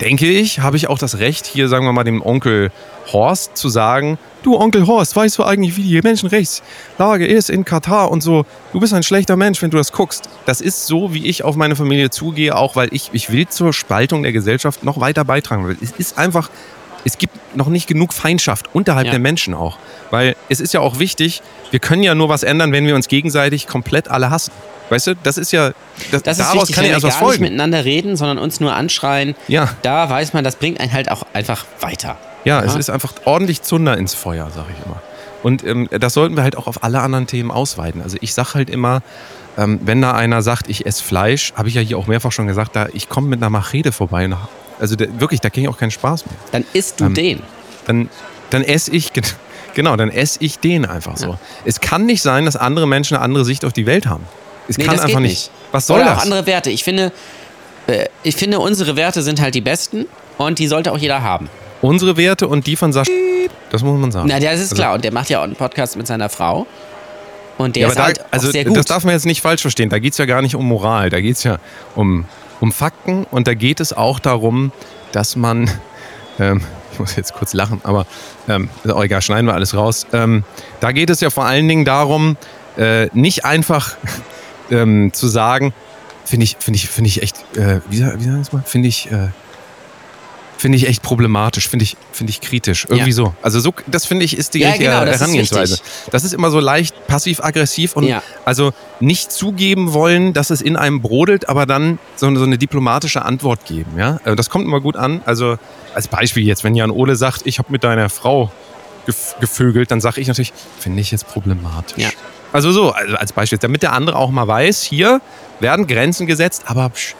denke ich, habe ich auch das Recht, hier sagen wir mal dem Onkel Horst zu sagen, du Onkel Horst, weißt du eigentlich, wie die Menschenrechtslage ist in Katar und so, du bist ein schlechter Mensch, wenn du das guckst. Das ist so, wie ich auf meine Familie zugehe, auch weil ich, ich will zur Spaltung der Gesellschaft noch weiter beitragen. Es ist einfach, es gibt noch nicht genug Feindschaft unterhalb Ja. der Menschen auch. Weil es ist ja auch wichtig, wir können ja nur was ändern, wenn wir uns gegenseitig komplett alle hassen. Weißt du, das ist ja, das, Das ist daraus wichtig, kann wenn ja wir erst was gar nicht folgen. miteinander reden, sondern uns nur anschreien. Ja. Da weiß man, das bringt einen halt auch einfach weiter. Ja, es Ja. ist einfach ordentlich Zunder ins Feuer, sag ich immer. Und ähm, das sollten wir halt auch auf alle anderen Themen ausweiten. Also ich sag halt immer, ähm, wenn da einer sagt, ich esse Fleisch, habe ich ja hier auch mehrfach schon gesagt, da ich komme mit einer Machete vorbei. und- Also da, wirklich, da kriege ich auch keinen Spaß mehr. Dann isst du Ähm, den. Dann, dann esse ich, gen- genau, dann esse ich den einfach so. Ja. Es kann nicht sein, dass andere Menschen eine andere Sicht auf die Welt haben. Es Nee, kann einfach nicht. nicht. Was soll Oder das? auch andere Werte. Ich finde, äh, ich finde, unsere Werte sind halt die besten und die sollte auch jeder haben. Unsere Werte und die von Sascha, das muss man sagen. Na, das ist Also- klar. Und der macht ja auch einen Podcast mit seiner Frau. Und der Ja, ist da, halt also sehr gut. das darf man jetzt nicht falsch verstehen. Da geht es ja gar nicht um Moral, da geht es ja um, um Fakten und da geht es auch darum, dass man, ähm, ich muss jetzt kurz lachen, aber ähm, auch egal, schneiden wir alles raus. Ähm, da geht es ja vor allen Dingen darum, äh, nicht einfach ähm, zu sagen, finde ich, finde ich, finde ich echt, äh, wie, wie sagen wir das mal? Finde ich, äh, finde ich echt problematisch, finde ich, finde ich kritisch. Irgendwie Ja. so. Also so, das finde ich ist die Ja, richtige genau, das ist Herangehensweise. wichtig. Das ist immer so leicht passiv-aggressiv und Ja. also nicht zugeben wollen, dass es in einem brodelt, aber dann so, eine- so eine diplomatische Antwort geben. Ja, Äh, das kommt immer gut an. Also als Beispiel jetzt, wenn Jan Ole sagt, ich habe mit deiner Frau gevögelt, dann sage ich natürlich, finde ich jetzt problematisch. Ja. Also so, also als Beispiel, damit der andere auch mal weiß, hier werden Grenzen gesetzt, aber psch,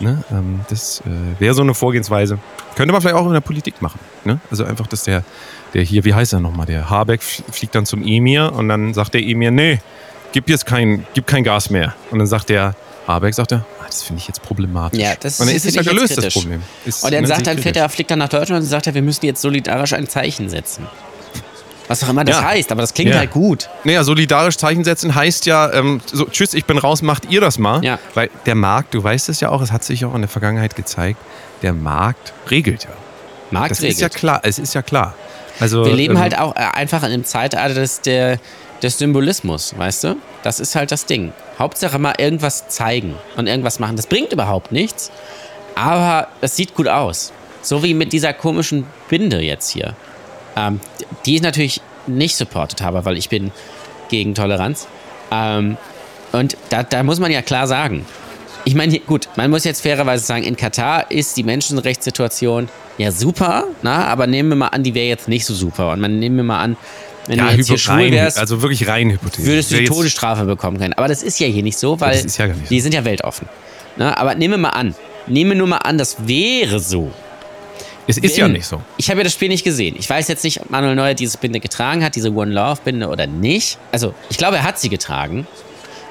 ne, ähm, das äh, wäre so eine Vorgehensweise. Könnte man vielleicht auch in der Politik machen. Ne? Also einfach, dass der, der hier, wie heißt er nochmal, der Habeck fliegt dann zum Emir und dann sagt der Emir, nee, gib jetzt kein, gib kein Gas mehr. Und dann sagt der Habeck, sagt er, ah, das finde ich jetzt problematisch. Ja, das und dann ist es ja gelöst, das. Problem. Ist, Und dann ne, sagt dann, fährt er, fliegt dann nach Deutschland und sagt er, wir müssen jetzt solidarisch ein Zeichen setzen. Was auch immer das Ja. heißt, aber das klingt Ja. halt gut. Naja, solidarisch Zeichen setzen heißt ja, ähm, so, tschüss, ich bin raus, macht ihr das mal. Ja. Weil der Markt, du weißt es ja auch, es hat sich auch in der Vergangenheit gezeigt, der Markt regelt ja. Markt Das regelt. ist ja klar, es ist ja klar. Also, Wir leben ähm, halt auch äh, einfach in einem Zeitalter des, der, des Symbolismus, weißt du? Das ist halt das Ding. Hauptsache mal irgendwas zeigen und irgendwas machen. Das bringt überhaupt nichts, aber es sieht gut aus. So wie mit dieser komischen Binde jetzt hier. Ähm, die ich natürlich nicht supportet habe, weil ich bin gegen Toleranz. Ähm, und da, da muss man ja klar sagen, ich meine, gut, man muss jetzt fairerweise sagen, in Katar ist die Menschenrechtssituation ja super, na, aber nehmen wir mal an, die wäre jetzt nicht so super. Und man nehmen wir mal an, wenn ja, du jetzt hier schwul rein, wärst, also wirklich rein hypothetisch. würdest du die Todesstrafe bekommen können. Aber das ist ja hier nicht so, weil ja nicht so. die sind ja weltoffen. Na, aber nehmen wir mal an, nehmen wir nur mal an, das wäre so. Es ist ja Wenn- nicht so. Ich habe ja das Spiel nicht gesehen. Ich weiß jetzt nicht, ob Manuel Neuer diese Binde getragen hat, diese One Love Binde oder nicht. Also, ich glaube, er hat sie getragen,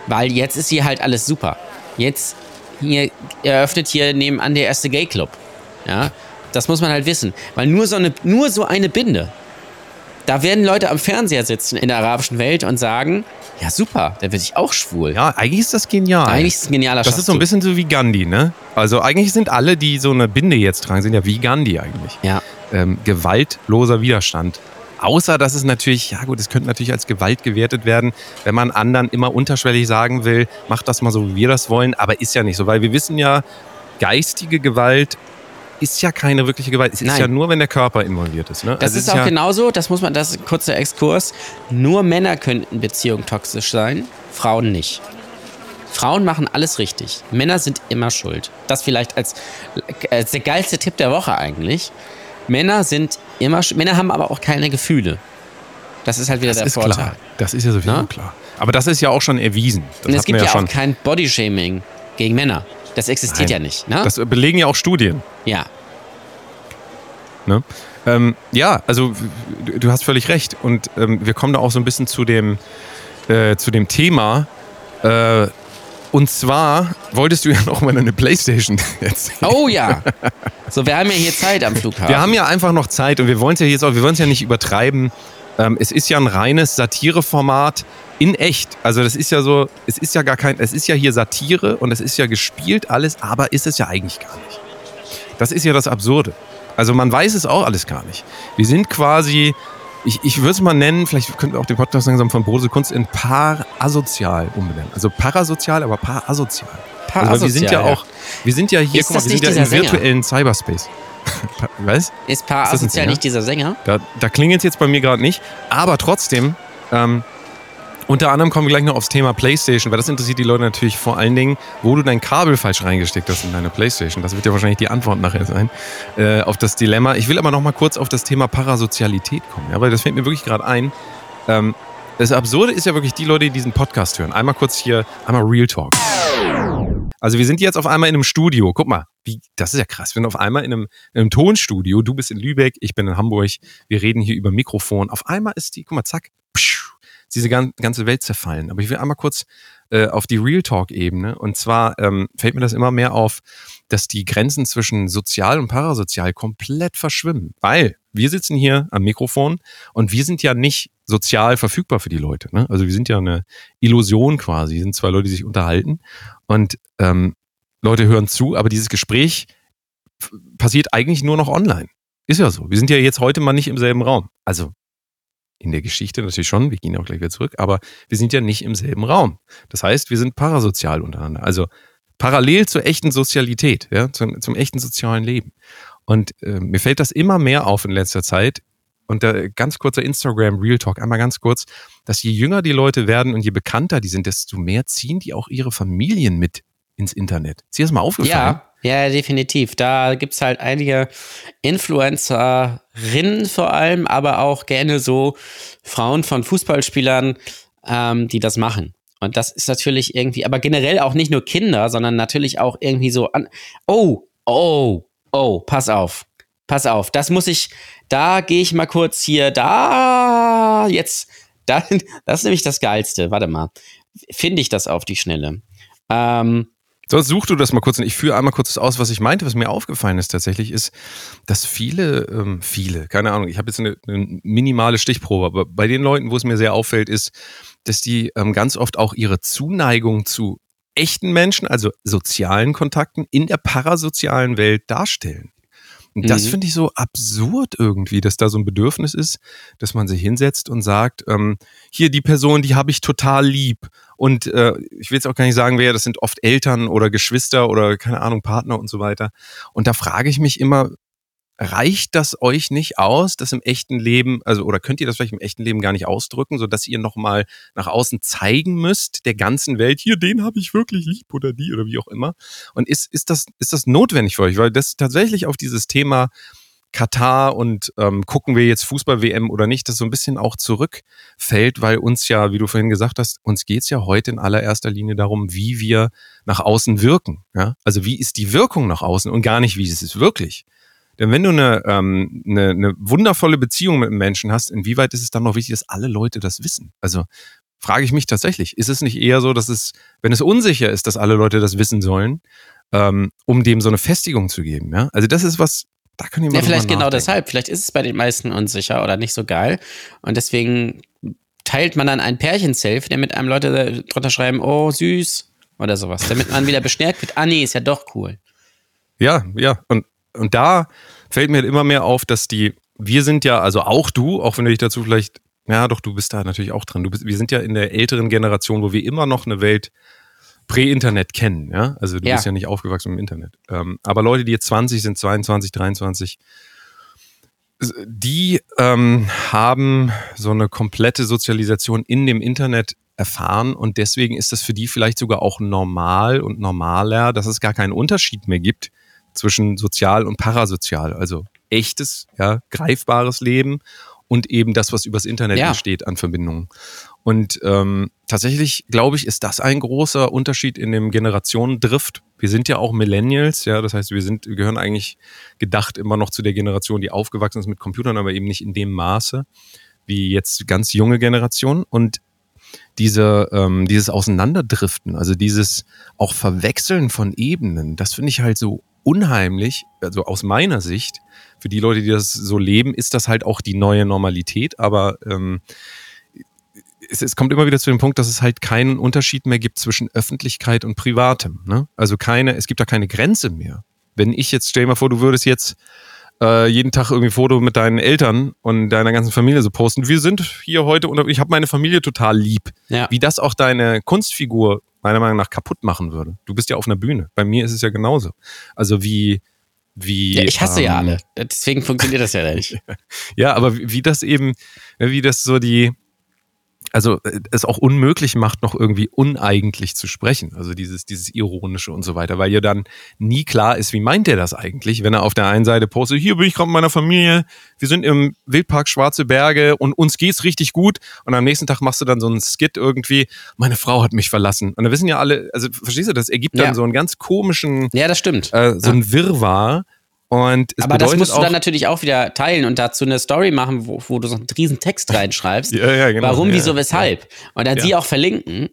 weil jetzt ist hier halt alles super. Jetzt hier eröffnet hier nebenan der erste Gay Club. Ja, das muss man halt wissen, weil nur so eine nur so eine Binde. Da werden Leute am Fernseher sitzen in der arabischen Welt und sagen, ja super, der wird sich auch schwul. Ja, eigentlich ist das genial. Eigentlich ist es ein genialer Das ist so ein bisschen so wie Gandhi, ne? Also eigentlich sind alle, die so eine Binde jetzt tragen, sind ja wie Gandhi eigentlich. Ja. Ähm, gewaltloser Widerstand. Außer, dass es natürlich, ja gut, es könnte natürlich als Gewalt gewertet werden, wenn man anderen immer unterschwellig sagen will, macht das mal so, wie wir das wollen, aber ist ja nicht so, weil wir wissen ja, geistige Gewalt ist ja keine wirkliche Gewalt. Es ist Nein. ja nur, wenn der Körper involviert ist. Ne? Das Also es ist auch ja, genauso, das muss man, das ist ein kurzer Exkurs. Nur Männer können in Beziehungen toxisch sein, Frauen nicht. Frauen machen alles richtig. Männer sind immer schuld. Das vielleicht als, als der geilste Tipp der Woche eigentlich. Männer sind immer, Männer haben aber auch keine Gefühle. Das ist halt wieder Das der ist Vorteil. klar. Das ist ja sowieso Na? klar. Aber das ist ja auch schon erwiesen. Das Und es gibt ja, schon. auch kein Bodyshaming gegen Männer. Das existiert Nein. ja nicht. Ne? Das belegen ja auch Studien. ja. Ne? Ähm, ja, also du, hast völlig recht. Und ähm, wir kommen da auch so ein bisschen zu dem, äh, zu dem Thema. Äh, und zwar wolltest du ja noch mal eine Playstation erzählen. Oh ja. So, wir haben ja hier Zeit am Flughafen. Wir haben ja einfach noch Zeit und wir wollen es ja jetzt auch, wir wollen es ja nicht übertreiben. Ähm, es ist ja ein reines Satireformat in echt. Also das ist ja so, es ist ja gar kein, es ist ja hier Satire und es ist ja gespielt alles, aber ist es ja eigentlich gar nicht. Das ist ja das Absurde. Also man weiß es auch alles gar nicht. Wir sind quasi, ich, ich würde es mal nennen, vielleicht könnten wir auch den Podcast langsam von Brose Kunst in parasozial umbenennen. Also parasozial, aber parasozial. Also weil wir sind ja Parasozial, ja. auch, wir sind ja hier, guck mal, wir sind ja im virtuellen Cyberspace. Was? Ist Paar Ist asozial nicht dieser Sänger? Da, da klingelt es jetzt bei mir gerade nicht. Aber trotzdem, ähm, unter anderem kommen wir gleich noch aufs Thema PlayStation, weil das interessiert die Leute natürlich vor allen Dingen, wo du dein Kabel falsch reingesteckt hast in deine PlayStation. Das wird ja wahrscheinlich die Antwort nachher sein äh, auf das Dilemma. Ich will aber noch mal kurz auf das Thema Parasozialität kommen, ja, weil das fällt mir wirklich gerade ein. Ähm, das Absurde ist ja wirklich die Leute, die diesen Podcast hören. Einmal kurz hier, einmal Real Talk. Also wir sind jetzt auf einmal in einem Studio. Guck mal, wie, das ist ja krass. Wir sind auf einmal in einem, in einem Tonstudio. Du bist in Lübeck, ich bin in Hamburg. Wir reden hier über Mikrofon. Auf einmal ist die, guck mal, zack, pschuh, diese gan- ganze Welt zerfallen. Aber ich will einmal kurz äh, auf die Real Talk-Ebene. Und zwar ähm, fällt mir das immer mehr auf, dass die Grenzen zwischen sozial und parasozial komplett verschwimmen. Weil wir sitzen hier am Mikrofon und wir sind ja nicht sozial verfügbar für die Leute. Ne? Also wir sind ja eine Illusion quasi. Wir sind zwei Leute, die sich unterhalten und ähm, Leute hören zu, aber dieses Gespräch passiert eigentlich nur noch online. Ist ja so. Wir sind ja jetzt heute mal nicht im selben Raum. Also in der Geschichte natürlich schon, wir gehen auch gleich wieder zurück, aber wir sind ja nicht im selben Raum. Das heißt, wir sind parasozial untereinander. Also parallel zur echten Sozialität, ja, zum, zum echten sozialen Leben. Und äh, mir fällt das immer mehr auf in letzter Zeit. Und da ganz kurzer Instagram Real Talk, einmal ganz kurz, dass je jünger die Leute werden und je bekannter die sind, desto mehr ziehen die auch ihre Familien mit ins Internet. Ist dir das mal aufgefallen? Ja, ja, definitiv. Da gibt es halt einige Influencerinnen vor allem, aber auch gerne so Frauen von Fußballspielern, ähm, die das machen. Und das ist natürlich irgendwie, aber generell auch nicht nur Kinder, sondern natürlich auch irgendwie so an. Oh, oh, oh, pass auf. Pass auf, das muss ich, da gehe ich mal kurz hier, da, jetzt, da, das ist nämlich das Geilste. Warte mal. Finde ich das auf die Schnelle? Ähm, Sonst such du das mal kurz und ich führe einmal kurz aus, was ich meinte, was mir aufgefallen ist tatsächlich, ist, dass viele, ähm, viele, keine Ahnung, ich habe jetzt eine, eine, minimale Stichprobe, aber bei den Leuten, wo es mir sehr auffällt, ist, dass die ähm, ganz oft auch ihre Zuneigung zu echten Menschen, also sozialen Kontakten in der parasozialen Welt darstellen. Und das Mhm. finde ich so absurd irgendwie, dass da so ein Bedürfnis ist, dass man sich hinsetzt und sagt, ähm, hier die Person, die habe ich total lieb. Und äh, ich will jetzt auch gar nicht sagen, wer, das sind oft Eltern oder Geschwister oder keine Ahnung, Partner und so weiter. Und da frage ich mich immer, reicht das euch nicht aus, das im echten Leben, also oder könnt ihr das vielleicht im echten Leben gar nicht ausdrücken, sodass ihr nochmal nach außen zeigen müsst, der ganzen Welt, hier, den habe ich wirklich lieb oder die oder wie auch immer. Und ist, ist, das, ist das notwendig für euch? Weil das tatsächlich auf dieses Thema Katar und ähm, gucken wir jetzt Fußball-WM oder nicht, das so ein bisschen auch zurückfällt, weil uns ja, wie du vorhin gesagt hast, uns geht's ja heute in allererster Linie darum, wie wir nach außen wirken. Ja? Also wie ist die Wirkung nach außen und gar nicht, wie ist es wirklich. Denn wenn du eine, ähm, eine, eine wundervolle Beziehung mit einem Menschen hast, inwieweit ist es dann noch wichtig, dass alle Leute das wissen? Also frage ich mich tatsächlich, ist es nicht eher so, dass es, wenn es unsicher ist, dass alle Leute das wissen sollen, ähm, um dem so eine Festigung zu geben? Ja? Also das ist was, da können wir mal Ja, vielleicht genau deshalb. Vielleicht ist es bei den meisten unsicher oder nicht so geil. Und deswegen teilt man dann ein Pärchen-Selfie, damit einem Leute drunter schreiben, oh, süß oder sowas. Damit man wieder bestärkt wird, ah nee, ist ja doch cool. Ja, ja. Und, und da fällt mir halt immer mehr auf, dass die, wir sind ja, also auch du, auch wenn du dich dazu vielleicht, ja doch, du bist da natürlich auch dran. Du bist, wir sind ja in der älteren Generation, wo wir immer noch eine Welt Prä-Internet kennen, ja. Also du Ja. bist ja nicht aufgewachsen im Internet. Ähm, aber Leute, die jetzt 20 sind, 22, 23, s- die ähm, haben so eine komplette Sozialisation in dem Internet erfahren und deswegen ist das für die vielleicht sogar auch normal und normaler, dass es gar keinen Unterschied mehr gibt zwischen sozial und parasozial, also echtes, ja, greifbares Leben und eben das, was übers Internet Ja. entsteht an Verbindungen. Und ähm, tatsächlich, glaube ich, ist das ein großer Unterschied in dem Generationendrift. Wir sind ja auch Millennials, ja, das heißt, wir sind, wir gehören eigentlich gedacht immer noch zu der Generation, die aufgewachsen ist mit Computern, aber eben nicht in dem Maße wie jetzt ganz junge Generationen. Und diese, ähm, dieses Auseinanderdriften, also dieses auch Verwechseln von Ebenen, das finde ich halt so unheimlich, also aus meiner Sicht, für die Leute, die das so leben, ist das halt auch die neue Normalität, aber ähm, es, es kommt immer wieder zu dem Punkt, dass es halt keinen Unterschied mehr gibt zwischen Öffentlichkeit und Privatem. Ne? Also keine, es gibt da keine Grenze mehr. Wenn ich jetzt, stell dir mal vor, du würdest jetzt äh, jeden Tag irgendwie ein Foto mit deinen Eltern und deiner ganzen Familie so posten. Wir sind hier heute und ich habe meine Familie total lieb. Ja. Wie das auch deine Kunstfigur meiner Meinung nach kaputt machen würde. Du bist ja auf einer Bühne. Bei mir ist es ja genauso. Also wie wie Ja, ich hasse ja ähm, alle. Deswegen funktioniert das ja nicht. ja, aber wie, wie das eben, wie das so die, also äh, es auch unmöglich macht, noch irgendwie uneigentlich zu sprechen. Also dieses, dieses Ironische und so weiter, weil ja dann nie klar ist, wie meint er das eigentlich, wenn er auf der einen Seite postet, hier bin ich gerade mit meiner Familie, wir sind im Wildpark Schwarze Berge und uns geht's richtig gut. Und am nächsten Tag machst du dann so einen Skit irgendwie, meine Frau hat mich verlassen. Und da wissen ja alle, also verstehst du, das ergibt dann Ja. so einen ganz komischen, Ja, das stimmt. äh, so ein Wirrwarr. Und es Aber das musst du dann natürlich auch wieder teilen und dazu eine Story machen, wo, wo du so einen riesen Text reinschreibst. Ja, ja, genau. Warum, Ja, wieso, weshalb. Und dann sie auch verlinken.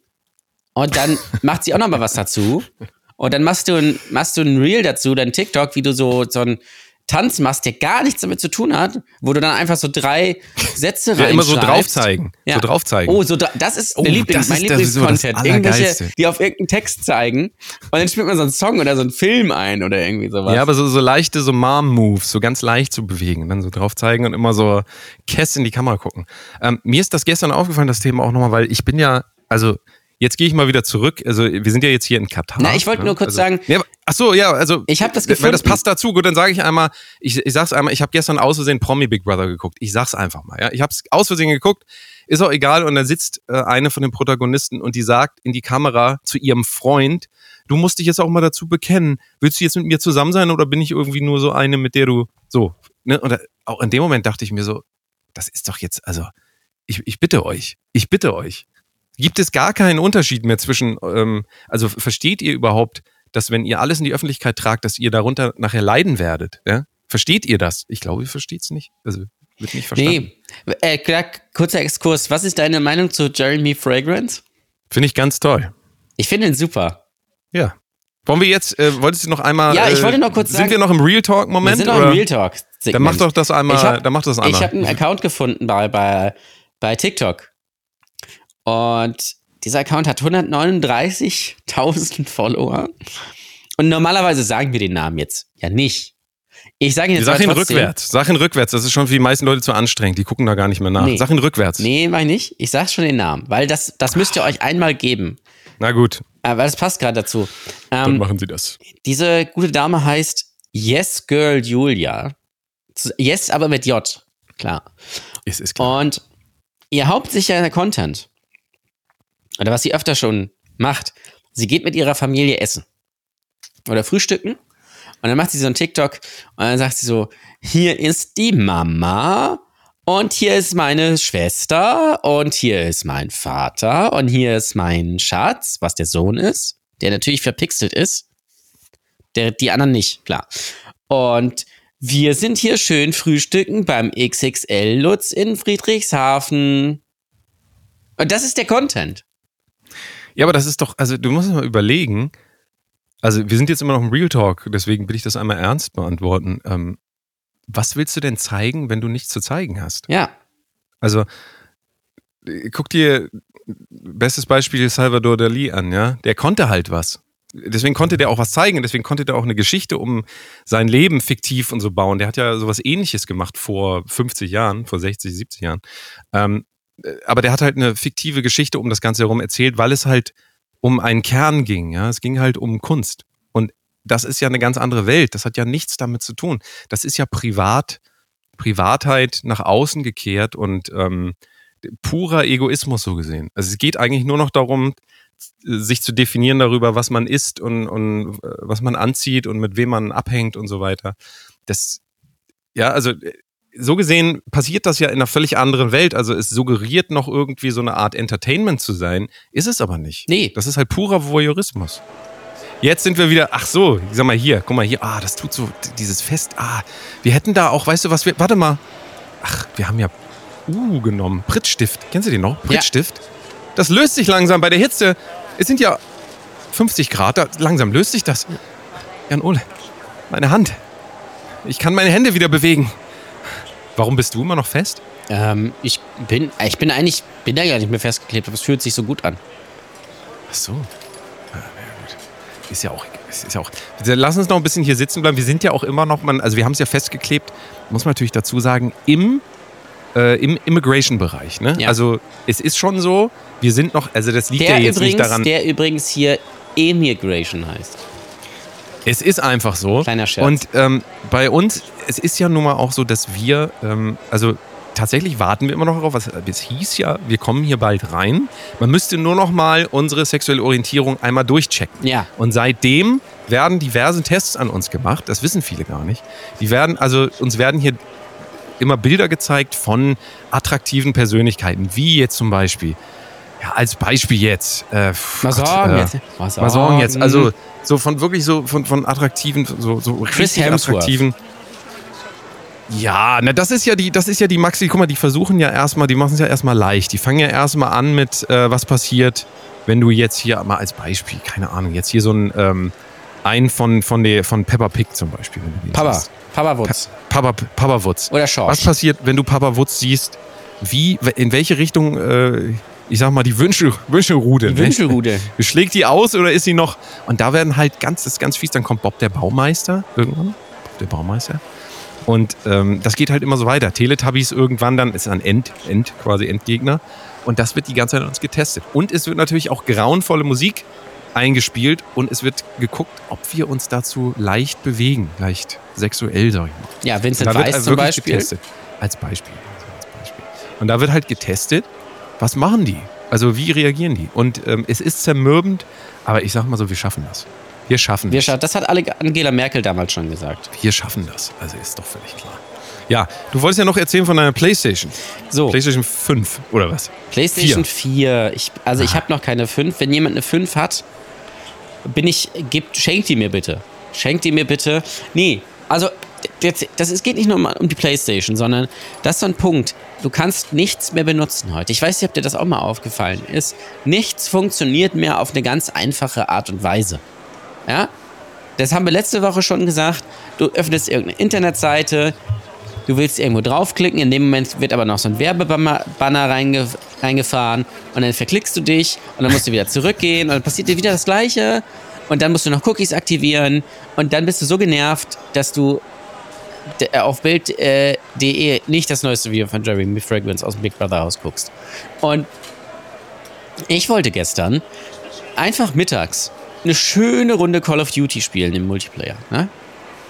Und dann macht sie auch noch mal was dazu. Und dann machst du ein, machst du ein Reel dazu, dann TikTok, wie du so, so ein Tanz machst, der gar nichts damit zu tun hat, wo du dann einfach so drei Sätze Ja, immer so drauf zeigen. Ja. So drauf zeigen. Oh, so da, das ist Oh, der Liebling, das mein so Lieblingscontent. Irgendwelche, die auf irgendeinen Text zeigen und dann spielt man so einen Song oder so einen Film ein oder irgendwie sowas. Ja, aber so, so leichte so Mom-Moves, so ganz leicht zu bewegen, dann so drauf zeigen und immer so Kess in die Kamera gucken. Ähm, mir ist das gestern aufgefallen, das Thema auch nochmal, weil ich bin ja, also jetzt gehe ich mal wieder zurück. Also wir sind ja jetzt hier in Katar. Na, ich wollte nur kurz also, sagen- Ja, ach so, ja, also Ich hab das Weil das passt dazu. Gut, dann sage ich einmal, ich, ich sag's einmal, ich habe gestern aus Versehen Promi Big Brother geguckt. Ich sag's einfach mal, ja. Ich habe es aus Versehen geguckt, ist auch egal. Und dann sitzt äh, eine von den Protagonisten und die sagt in die Kamera zu ihrem Freund, du musst dich jetzt auch mal dazu bekennen. Willst du jetzt mit mir zusammen sein oder bin ich irgendwie nur so eine, mit der du so, ne? Und auch in dem Moment dachte ich mir so, das ist doch jetzt, also, ich, ich bitte euch, ich bitte euch. Gibt es gar keinen Unterschied mehr zwischen, ähm, also versteht ihr überhaupt, dass wenn ihr alles in die Öffentlichkeit tragt, dass ihr darunter nachher leiden werdet? Ja? Versteht ihr das? Ich glaube, ihr versteht es nicht. Also wird nicht verstanden. Nee, äh, kurzer Exkurs. Was ist deine Meinung zu Jeremy Fragrance? Finde ich ganz toll. Ich finde ihn super. Ja. Wollen wir jetzt, äh, wolltest du noch einmal. Ja, ich äh, wollte noch kurz Sind sagen- wir noch im Real Talk-Moment? Wir sind noch oder? im Real Talk. -Segment. Dann mach doch das einmal. Ich hab- dann mach das einmal. Ich habe einen Account gefunden bei, bei, bei TikTok. Und dieser Account hat 139.000 Follower. Und normalerweise sagen wir den Namen jetzt ja nicht. Ich sage ihn jetzt Sag aber ihn trotzdem. rückwärts. Sag ihn rückwärts. Das ist schon für die meisten Leute zu anstrengend. Die gucken da gar nicht mehr nach. Nee. Sag ihn rückwärts. Nee, mach ich nicht. Ich sag schon den Namen, weil das, das müsst ihr euch einmal geben. Na gut, weil das passt gerade dazu. dann Ähm, machen Sie das. diese gute Dame heißt Yes Girl Julia. Yes, aber mit J. Klar. Es ist klar. Und ihr hauptsächlicher Content, oder was sie öfter schon macht, sie geht mit ihrer Familie essen. Oder frühstücken. Und dann macht sie so einen TikTok und dann sagt sie so, hier ist die Mama und hier ist meine Schwester und hier ist mein Vater und hier ist mein Schatz, was der Sohn ist, der natürlich verpixelt ist. Der, die anderen nicht, klar. Und wir sind hier schön frühstücken beim XXL Lutz in Friedrichshafen. Und das ist der Content. Ja, aber das ist doch, also du musst mal überlegen, also wir sind jetzt immer noch im Real Talk, deswegen will ich das einmal ernst beantworten. Ähm, was willst du denn zeigen, wenn du nichts zu zeigen hast? Ja. Also guck dir bestes Beispiel Salvador Dali an, ja? Der konnte halt was. Deswegen konnte der auch was zeigen, deswegen konnte der auch eine Geschichte um sein Leben fiktiv und so bauen. Der hat ja sowas ähnliches gemacht vor 50 Jahren, vor 60, 70 Jahren. Ähm, äh, aber der hat halt eine fiktive Geschichte um das Ganze herum erzählt, weil es halt um einen Kern ging, ja. Es ging halt um Kunst. Und das ist ja eine ganz andere Welt. Das hat ja nichts damit zu tun. Das ist ja privat, Privatheit nach außen gekehrt und ähm, purer Egoismus so gesehen. Also es geht eigentlich nur noch darum, sich zu definieren darüber, was man isst und, und äh, was man anzieht und mit wem man abhängt und so weiter. Das, ja, also äh, so gesehen passiert das ja in einer völlig anderen Welt. Also es suggeriert noch irgendwie so eine Art Entertainment zu sein, ist es aber nicht. Nee. Das ist halt purer Voyeurismus. Jetzt sind wir wieder, ach so, ich sag mal hier, guck mal hier, ah, das tut so, dieses Fest, ah, wir hätten da auch, weißt du was, wir, warte mal, ach, wir haben ja Uh genommen, Prittstift, kennst du den noch? Prittstift? Das löst sich langsam bei der Hitze. Es sind ja 50 Grad, da, langsam löst sich das. Jan Ole, meine Hand. Ich kann meine Hände wieder bewegen. Warum bist du immer noch fest? Ähm, ich bin, ich bin eigentlich, bin da gar nicht mehr festgeklebt, aber es fühlt sich so gut an. Ach so. Ah, gut. Ist ja auch. Ist ja auch. Lass uns noch ein bisschen hier sitzen bleiben. Wir sind ja auch immer noch, man, also wir haben es ja festgeklebt, muss man natürlich dazu sagen, im, äh, im Immigration-Bereich. Ne? Ja. Also es ist schon so, wir sind noch, also das liegt Der ja jetzt übrigens, nicht daran. der übrigens hier Emigration heißt. Es ist einfach so. Kleiner Scherz. Und ähm, bei uns, es ist ja nun mal auch so, dass wir, ähm, also tatsächlich warten wir immer noch darauf. was- Es hieß ja, wir kommen hier bald rein. Man müsste nur noch mal unsere sexuelle Orientierung einmal durchchecken. Ja. Und seitdem werden diverse Tests an uns gemacht. Das wissen viele gar nicht. Die werden, also uns werden hier immer Bilder gezeigt von attraktiven Persönlichkeiten, wie jetzt zum Beispiel. Ja, als Beispiel jetzt. Äh, Mal sagen äh, jetzt. Mal Mal sagen jetzt. Also so von wirklich so von, von attraktiven, so, so Chris richtig Hemsworth. attraktiven. Ja, na das ist ja die, das ist ja die Maxi, guck mal, die versuchen ja erstmal, die machen es ja erstmal leicht. Die fangen ja erstmal an mit, äh, was passiert, wenn du jetzt hier mal als Beispiel, keine Ahnung, jetzt hier so ein, ähm, einen von, von, der, von Peppa Pig zum Beispiel. Papa. siehst. Papa Wutz. Papa, Papa Wutz. Oder Schorsch. Was passiert, wenn du Papa Wutz siehst? Wie, in welche Richtung, äh, ich sag mal, die Wünsche, Wünschelrude. Die ne? Wünschelrude. Schlägt die aus oder ist sie noch? Und da werden halt ganz, das ist ganz fies. Dann kommt Bob der Baumeister irgendwann. Bob der Baumeister. Und ähm, das geht halt immer so weiter. Teletubbies irgendwann dann ist ein End, End quasi Endgegner. Und das wird die ganze Zeit an uns getestet. Und es wird natürlich auch grauenvolle Musik eingespielt und es wird geguckt, ob wir uns dazu leicht bewegen, leicht sexuell, sag ich mal. Ja, Vincent Weiss halt zum Beispiel. Getestet. Als Beispiel. Also als Beispiel. Und da wird halt getestet, was machen die? Also wie reagieren die? Und ähm, es ist zermürbend, aber ich sag mal so, wir schaffen das. Wir schaffen Wir das. scha das hat Angela Merkel damals schon gesagt. Wir schaffen das. Also ist doch völlig klar. Ja, du wolltest ja noch erzählen von deiner Playstation. So, Playstation 5 oder was? PlayStation 4. Ich, also ich habe noch keine 5. Wenn jemand eine 5 hat, bin ich, gibt, schenkt die mir bitte. Schenkt die mir bitte. Nee, also jetzt, das ist, geht nicht nur um, um die Playstation, sondern das ist so ein Punkt. Du kannst nichts mehr benutzen heute. Ich weiß nicht, ob dir das auch mal aufgefallen ist. Nichts funktioniert mehr auf eine ganz einfache Art und Weise. Ja? Das haben wir letzte Woche schon gesagt. Du öffnest irgendeine Internetseite, du willst irgendwo draufklicken, in dem Moment wird aber noch so ein Werbebanner reinge reingefahren und dann verklickst du dich und dann musst du wieder zurückgehen und dann passiert dir wieder das Gleiche und dann musst du noch Cookies aktivieren und dann bist du so genervt, dass du auf Bild.de äh, nicht das neueste Video von Jeremy Fragrance aus dem Big Brother Haus guckst. Und ich wollte gestern einfach mittags eine schöne Runde Call of Duty spielen im Multiplayer. Ne?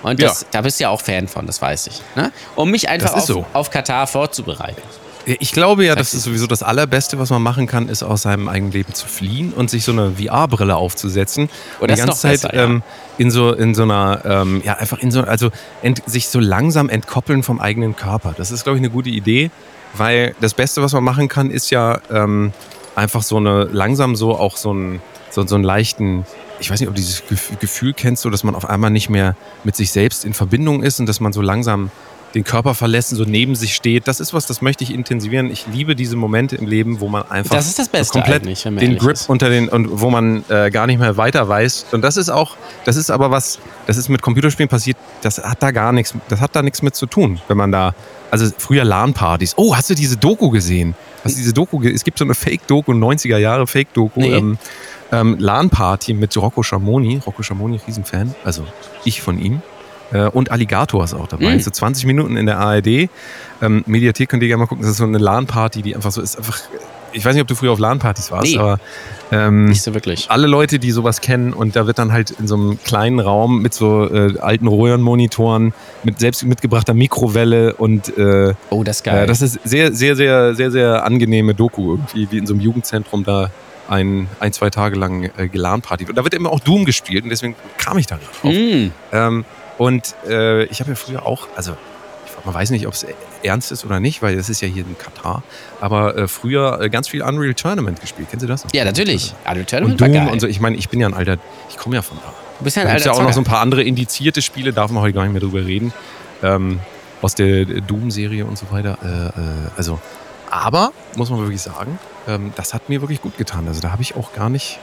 Und das, Ja. da bist du ja auch Fan von, das weiß ich. Ne? Um mich einfach auf, so. auf Katar vorzubereiten. Ich glaube ja, das ist sowieso das Allerbeste, was man machen kann, ist aus seinem eigenen Leben zu fliehen und sich so eine VR-Brille aufzusetzen Oh, und das die ganze Zeit besser, ja. ähm, in so in so einer ähm, ja einfach in so also ent, sich so langsam entkoppeln vom eigenen Körper. Das ist glaube ich eine gute Idee, weil das Beste, was man machen kann, ist ja ähm, einfach so eine langsam so auch so ein so, so einen leichten ich weiß nicht, ob du dieses Gef- Gefühl kennst, so dass man auf einmal nicht mehr mit sich selbst in Verbindung ist und dass man so langsam den Körper verlässt und so neben sich steht. Das ist was, das möchte ich intensivieren. Ich liebe diese Momente im Leben, wo man einfach Das ist das komplett den Grip ist. unter den und wo man äh, gar nicht mehr weiter weiß. Und das ist auch, das ist aber was, das ist mit Computerspielen passiert. Das hat da gar nichts, das hat da nichts mit zu tun, wenn man da, also früher LAN-Partys. Oh, hast du diese Doku gesehen? Hast du diese Doku? Es gibt so eine Fake-Doku, 90er Jahre Fake-Doku. Nee. Ähm, ähm, LAN-Party mit Rocco Schamoni. Rocco Schamoni, Riesenfan. Also ich von ihm. Äh, und Alligator ist auch dabei. Mm. So 20 Minuten in der ARD. Ähm, Mediathek könnt ihr gerne mal gucken. Das ist so eine LAN-Party, die einfach so ist. Einfach, ich weiß nicht, ob du früher auf LAN-Partys warst, Nee. aber ähm, Nicht so wirklich. alle Leute, die sowas kennen und da wird dann halt in so einem kleinen Raum mit so äh, alten Röhrenmonitoren, mit selbst mitgebrachter Mikrowelle und äh, Oh, das ist geil. äh, das ist sehr, sehr, sehr, sehr, sehr angenehme Doku irgendwie, wie in so einem Jugendzentrum da ein, ein zwei Tage lang äh, gelan-Party. Und da wird immer auch Doom gespielt und deswegen kam ich da gerade drauf. Mm. Ähm, und äh, ich habe ja früher auch, also man weiß nicht, ob es ernst ist oder nicht, weil es ist ja hier in Katar, aber äh, früher äh, ganz viel Unreal Tournament gespielt. Kennst du das? Ja, natürlich. Adult Und Tournament war Doom geil. und so. Ich meine, ich bin ja ein alter, ich komme ja von da. Du bist ja Da ein gibt ja alter auch noch so ein paar andere indizierte Spiele, darf man heute gar nicht mehr drüber reden. Ähm, aus der Doom-Serie und so weiter. Äh, äh, also, aber, muss man wirklich sagen, ähm, das hat mir wirklich gut getan. Also da habe ich auch gar nicht,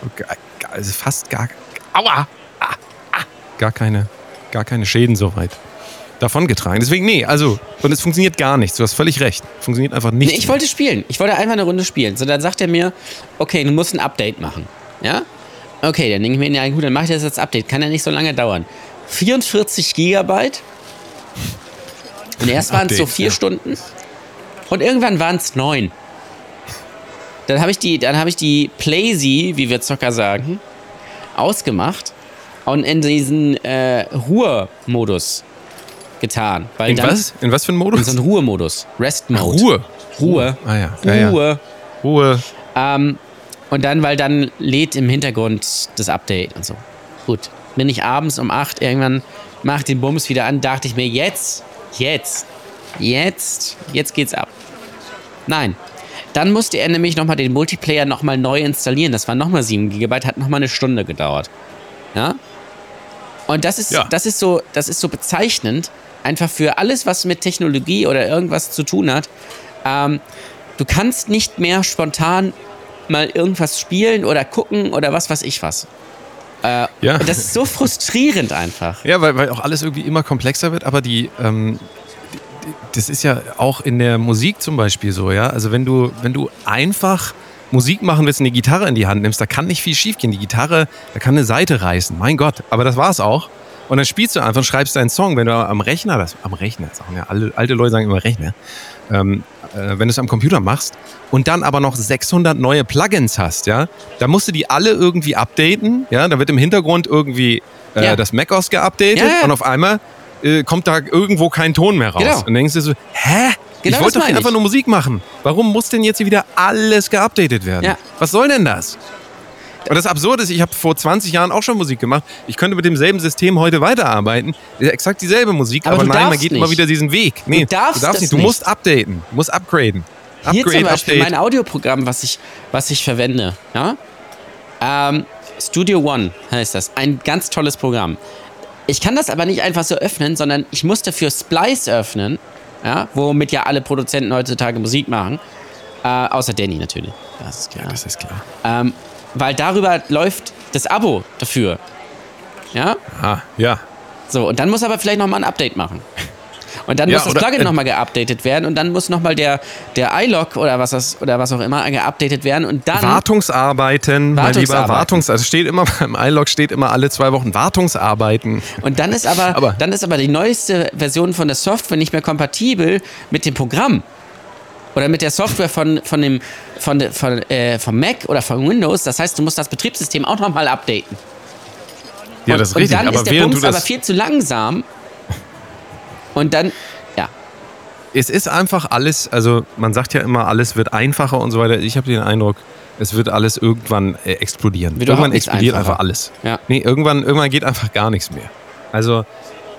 also fast gar, aua, ah, ah, gar keine, gar keine Schäden soweit davongetragen. Deswegen, nee, also, und es funktioniert gar nichts. Du hast völlig recht. Funktioniert einfach nicht. Nee, ich wollte spielen. Ich wollte einfach eine Runde spielen. So, dann sagt er mir, okay, du musst ein Update machen. Ja? Okay, dann denke ich mir, ja gut, dann mache ich das als Update. Kann ja nicht so lange dauern. 44 Gigabyte. Und erst waren es so vier ja. Stunden. Und irgendwann waren es neun. Dann habe ich die, dann habe ich die Playsee, wie wir Zocker sagen, ausgemacht und in diesen äh, Ruhe-Modus getan. Weil In dann, was? In was für einem In Modus? so einen Ruhe-Modus. Rest-Mode. Ruhe. Ruhe. Ah ja. ja, ja. Ruhe. Ruhe. Ähm, und dann, weil dann lädt im Hintergrund das Update und so. Gut. Bin ich abends um 8 irgendwann, mach den Bums wieder an, dachte ich mir, jetzt, jetzt, jetzt, jetzt geht's ab. Nein. Dann musste er nämlich nochmal den Multiplayer nochmal neu installieren. Das war nochmal 7 GB, hat nochmal eine Stunde gedauert. Ja? Und das ist, Ja. das ist so, das ist so bezeichnend, einfach für alles, was mit Technologie oder irgendwas zu tun hat. Ähm, du kannst nicht mehr spontan mal irgendwas spielen oder gucken oder was weiß ich was. Äh, Ja. und Das ist so frustrierend einfach. Ja, weil, weil auch alles irgendwie immer komplexer wird, aber die, ähm, die- das ist ja auch in der Musik zum Beispiel so, ja. Also wenn du, wenn du einfach Musik machen willst und eine Gitarre in die Hand nimmst, da kann nicht viel schiefgehen. Die Gitarre, da kann eine Seite reißen, mein Gott. Aber das war's auch. Und dann spielst du einfach und schreibst deinen Song. Wenn du am Rechner, das, am Rechner, sagen ja, alle, alte Leute sagen immer Rechner, ähm, äh, wenn du es am Computer machst und dann aber noch 600 neue Plugins hast, ja, da musst du die alle irgendwie updaten, ja, da wird im Hintergrund irgendwie äh, Ja. das macOS geupdatet Ja, ja. und auf einmal äh, kommt da irgendwo kein Ton mehr raus. Genau. Und denkst du so, hä? Genau ich wollte doch einfach nur Musik machen. Warum muss denn jetzt hier wieder alles geupdatet werden? Ja. Was soll denn das? Und das Absurde ist, ich habe vor 20 Jahren auch schon Musik gemacht. Ich könnte mit demselben System heute weiterarbeiten. Exakt dieselbe Musik, Aber aber, du nein, man darfst geht immer nicht. wieder diesen Weg. Nee, darfst das nicht. Du musst updaten. Du musst upgraden. Hier zum Upgrade, Beispiel update. mein Audioprogramm, was ich, was ich verwende. Ja? Ähm, Studio One heißt das. Ein ganz tolles Programm. Ich kann das aber nicht einfach so öffnen, sondern ich muss dafür Splice öffnen, ja? womit ja alle Produzenten heutzutage Musik machen. Äh, außer Danny natürlich. Das ist klar. Das ist klar. Ähm, weil darüber läuft das Abo dafür. Ja? Ah, ja. So, und dann muss aber vielleicht nochmal ein Update machen. Und dann Ja, muss das Plugin äh, nochmal geupdatet werden und dann muss nochmal der, der iLog oder was, das, oder was auch immer geupdatet werden und dann. Wartungsarbeiten, mein lieber. Wartungsarbeiten. Wartungs also steht immer beim iLog steht immer alle zwei Wochen Wartungsarbeiten. Und dann ist aber, Aber- dann ist aber die neueste Version von der Software nicht mehr kompatibel mit dem Programm. Oder mit der Software von, von dem, von, von, äh, vom Mac oder von Windows. Das heißt, du musst das Betriebssystem auch nochmal updaten. Ja, und, das ist richtig. Und dann aber ist der während Bums aber viel zu langsam. Und dann, ja. es ist einfach alles, also man sagt ja immer, alles wird einfacher und so weiter. Ich habe den Eindruck, es wird alles irgendwann äh, explodieren. Wird irgendwann explodiert einfacher. einfach alles. Ja. Nee, irgendwann, irgendwann geht einfach gar nichts mehr. Also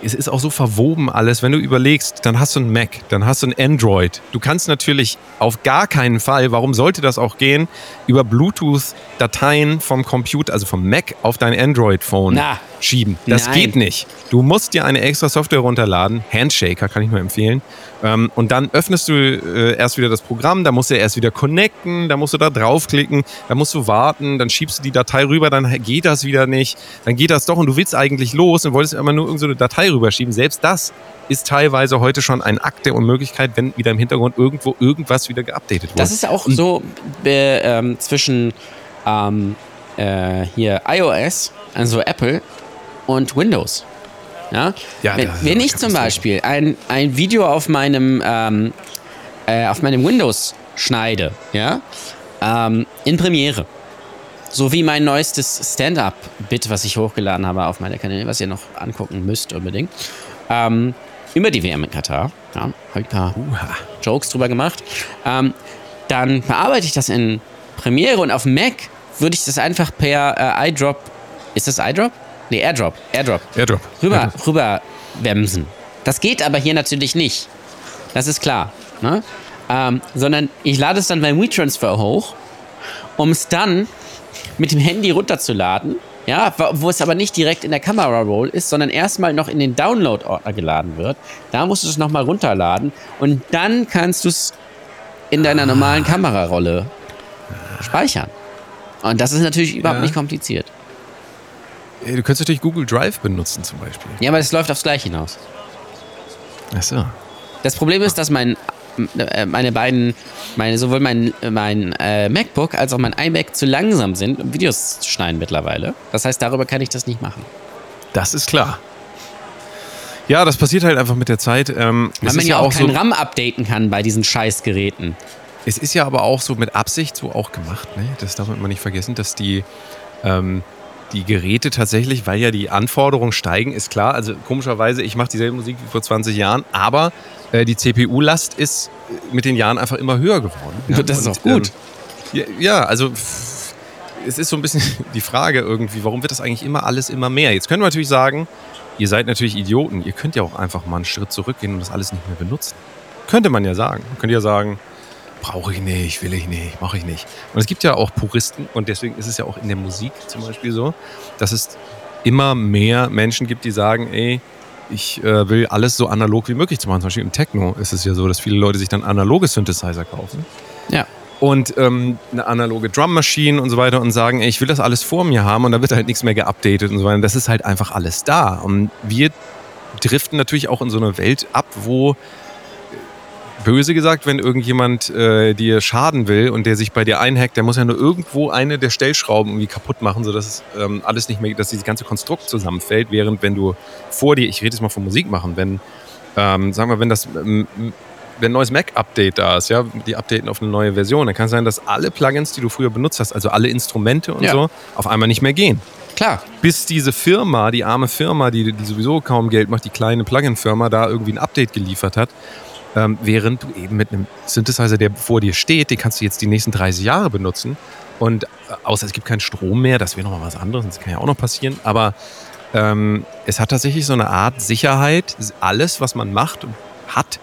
es ist auch so verwoben alles. Wenn du überlegst, dann hast du ein Mac, dann hast du ein Android. Du kannst natürlich auf gar keinen Fall, warum sollte das auch gehen, über Bluetooth Dateien vom Computer, also vom Mac auf dein Android-Phone. Schieben. Das Nein. geht nicht. Du musst dir eine extra Software runterladen, Handshaker kann ich nur empfehlen. Ähm, und dann öffnest du äh, erst wieder das Programm, da musst du erst wieder connecten, da musst du da draufklicken, da musst du warten, dann schiebst du die Datei rüber, dann geht das wieder nicht, dann geht das doch und du willst eigentlich los und wolltest immer nur irgendeine Datei rüberschieben. Selbst das ist teilweise heute schon ein Akt der Unmöglichkeit, wenn wieder im Hintergrund irgendwo irgendwas wieder geupdatet wird. Das ist auch so äh, ähm, zwischen ähm, äh, hier iOS, also Apple, und Windows. Ja? Ja, wenn, wenn ich zum. Beispiel ein, ein Video auf meinem, ähm, äh, auf meinem Windows schneide, ja, ähm, in Premiere, so wie mein neuestes Stand-Up-Bit, was ich hochgeladen habe auf meiner Kanäle, was ihr noch angucken müsst unbedingt, ähm, über die WM in Katar, ja, habe ich ein paar Jokes drüber gemacht. Ähm, dann bearbeite ich das in Premiere und auf Mac würde ich das einfach per äh, iDrop, ist das iDrop? Nee, AirDrop, AirDrop, Airdrop. rüber, Airdrop. rüber wemsen. Das geht aber hier natürlich nicht. Das ist klar. Ne? Ähm, sondern ich lade es dann beim WeTransfer hoch, um es dann mit dem Handy runterzuladen. Ja, wo- es aber nicht direkt in der Kamera-Roll ist, sondern erstmal noch in den Download-Ordner geladen wird. Da musst du es nochmal runterladen und dann kannst du es in deiner normalen Kamerarolle speichern. Und das ist natürlich überhaupt Ja. nicht kompliziert. Du könntest natürlich Google Drive benutzen zum Beispiel. Ja, aber es läuft aufs Gleiche hinaus. Achso. Das Problem ist, dass mein, äh, meine beiden, meine, sowohl mein, mein äh, MacBook als auch mein iMac zu langsam sind, um Videos zu schneiden mittlerweile. Das heißt, darüber kann ich das nicht machen. Das ist klar. Ja, das passiert halt einfach mit der Zeit. Ähm, Weil man ja auch so, keinen RAM updaten kann bei diesen Scheißgeräten. Es ist ja aber auch so mit Absicht so auch gemacht, ne? das darf man nicht vergessen, dass die, ähm, die Geräte tatsächlich, weil ja die Anforderungen steigen, ist klar, also komischerweise, ich mache dieselbe Musik wie vor 20 Jahren, aber äh, die CPU-Last ist äh, mit den Jahren einfach immer höher geworden. Das ist auch gut. Ähm, ja, ja, also es ist so ein bisschen die Frage irgendwie, warum wird das eigentlich immer alles immer mehr? Jetzt können wir natürlich sagen, ihr seid natürlich Idioten, ihr könnt ja auch einfach mal einen Schritt zurückgehen und das alles nicht mehr benutzen. Könnte man ja sagen. Man könnte ja sagen, brauche ich nicht, will ich nicht, mache ich nicht. Und es gibt ja auch Puristen und deswegen ist es ja auch in der Musik zum Beispiel so, dass es immer mehr Menschen gibt, die sagen, ey, ich äh, will alles so analog wie möglich zu machen. Zum Beispiel im Techno ist es ja so, dass viele Leute sich dann analoge Synthesizer kaufen. Ja. und ähm, eine analoge Drum Machine und so weiter und sagen, ey, ich will das alles vor mir haben und da wird halt nichts mehr geupdatet und so weiter. Das ist halt einfach alles da. Und wir driften natürlich auch in so eine Welt ab, wo böse gesagt, wenn irgendjemand äh, dir schaden will und der sich bei dir einhackt, der muss ja nur irgendwo eine der Stellschrauben irgendwie kaputt machen, sodass es ähm, alles nicht mehr, dass dieses ganze Konstrukt zusammenfällt, während wenn du vor dir, ich rede jetzt mal von Musik machen, wenn, ähm, sagen wir, wenn das ähm, wenn ein neues Mac-Update da ist, ja, die updaten auf eine neue Version, dann kann es sein, dass alle Plugins, die du früher benutzt hast, also alle Instrumente und Ja. so, auf einmal nicht mehr gehen Klar. bis diese Firma, die arme Firma, die, die sowieso kaum Geld macht, die kleine Plugin-Firma, da irgendwie ein Update geliefert hat. Ähm, während du eben mit einem Synthesizer, der vor dir steht, den kannst du jetzt die nächsten 30 Jahre benutzen. Und äh, außer es gibt keinen Strom mehr, das wäre nochmal was anderes, das kann ja auch noch passieren. Aber ähm, es hat tatsächlich so eine Art Sicherheit, alles, was man macht und hat,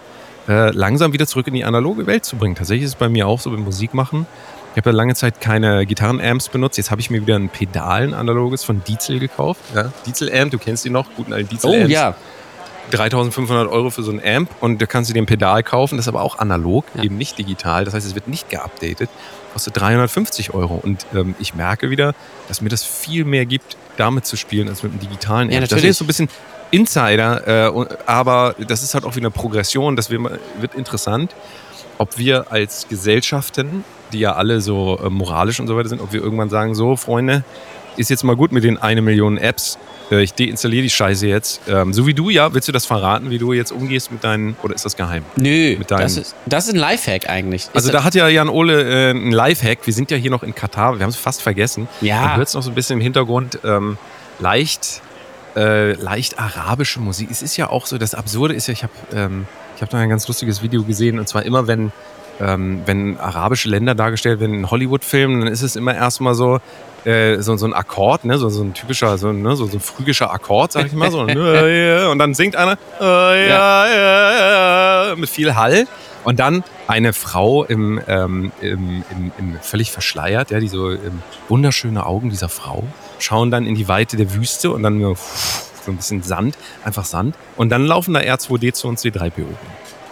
äh, langsam wieder zurück in die analoge Welt zu bringen. Tatsächlich ist es bei mir auch so beim Musikmachen. Ich habe ja lange Zeit keine Gitarrenamps benutzt. Jetzt habe ich mir wieder ein Pedal, ein analoges von Diesel gekauft. Ja, Diesel Amp, du kennst die noch, guten alten Diesel Oh ja. 3500 Euro für so ein Amp und da kannst du dir ein Pedal kaufen, das ist aber auch analog, Ja. eben nicht digital. Das heißt, es wird nicht geupdatet, kostet 350 Euro. Und ähm, ich merke wieder, dass mir das viel mehr gibt, damit zu spielen, als mit einem digitalen Amp. Ja, das natürlich. ist so ein bisschen Insider, äh, aber das ist halt auch wieder eine Progression, das wird, wird interessant, ob wir als Gesellschaften, die ja alle so äh, moralisch und so weiter sind, ob wir irgendwann sagen, so Freunde, ist jetzt mal gut mit den eine Million Apps. Äh, Ich deinstalliere die Scheiße jetzt. Ähm, so wie du, ja. Willst du das verraten, wie du jetzt umgehst mit deinen, oder ist das geheim? Nö, das ist, das ist ein Lifehack eigentlich. Also ist, da hat ja Jan Ole äh, einen Lifehack. Wir sind ja hier noch in Katar. Wir haben es fast vergessen. Ja. Man hört es noch so ein bisschen im Hintergrund. Ähm, leicht, äh, leicht arabische Musik. Es ist ja auch so, das Absurde ist ja, ich habe ähm, ich hab da ein ganz lustiges Video gesehen. Und zwar immer, wenn, ähm, wenn arabische Länder dargestellt werden in Hollywood-Filmen, dann ist es immer erstmal so, äh, so, so ein Akkord, ne? so, so ein typischer, so, ne? so, so ein phrygischer Akkord, sag ich mal. So, ne? und dann singt einer äh, ja, mit viel Hall. Und dann eine Frau im, ähm, im, im, im völlig verschleiert, ja, die so ähm, wunderschöne Augen dieser Frau schauen dann in die Weite der Wüste und dann nur so ein bisschen Sand, einfach Sand. Und dann laufen da R2D2 und C3PO. rum.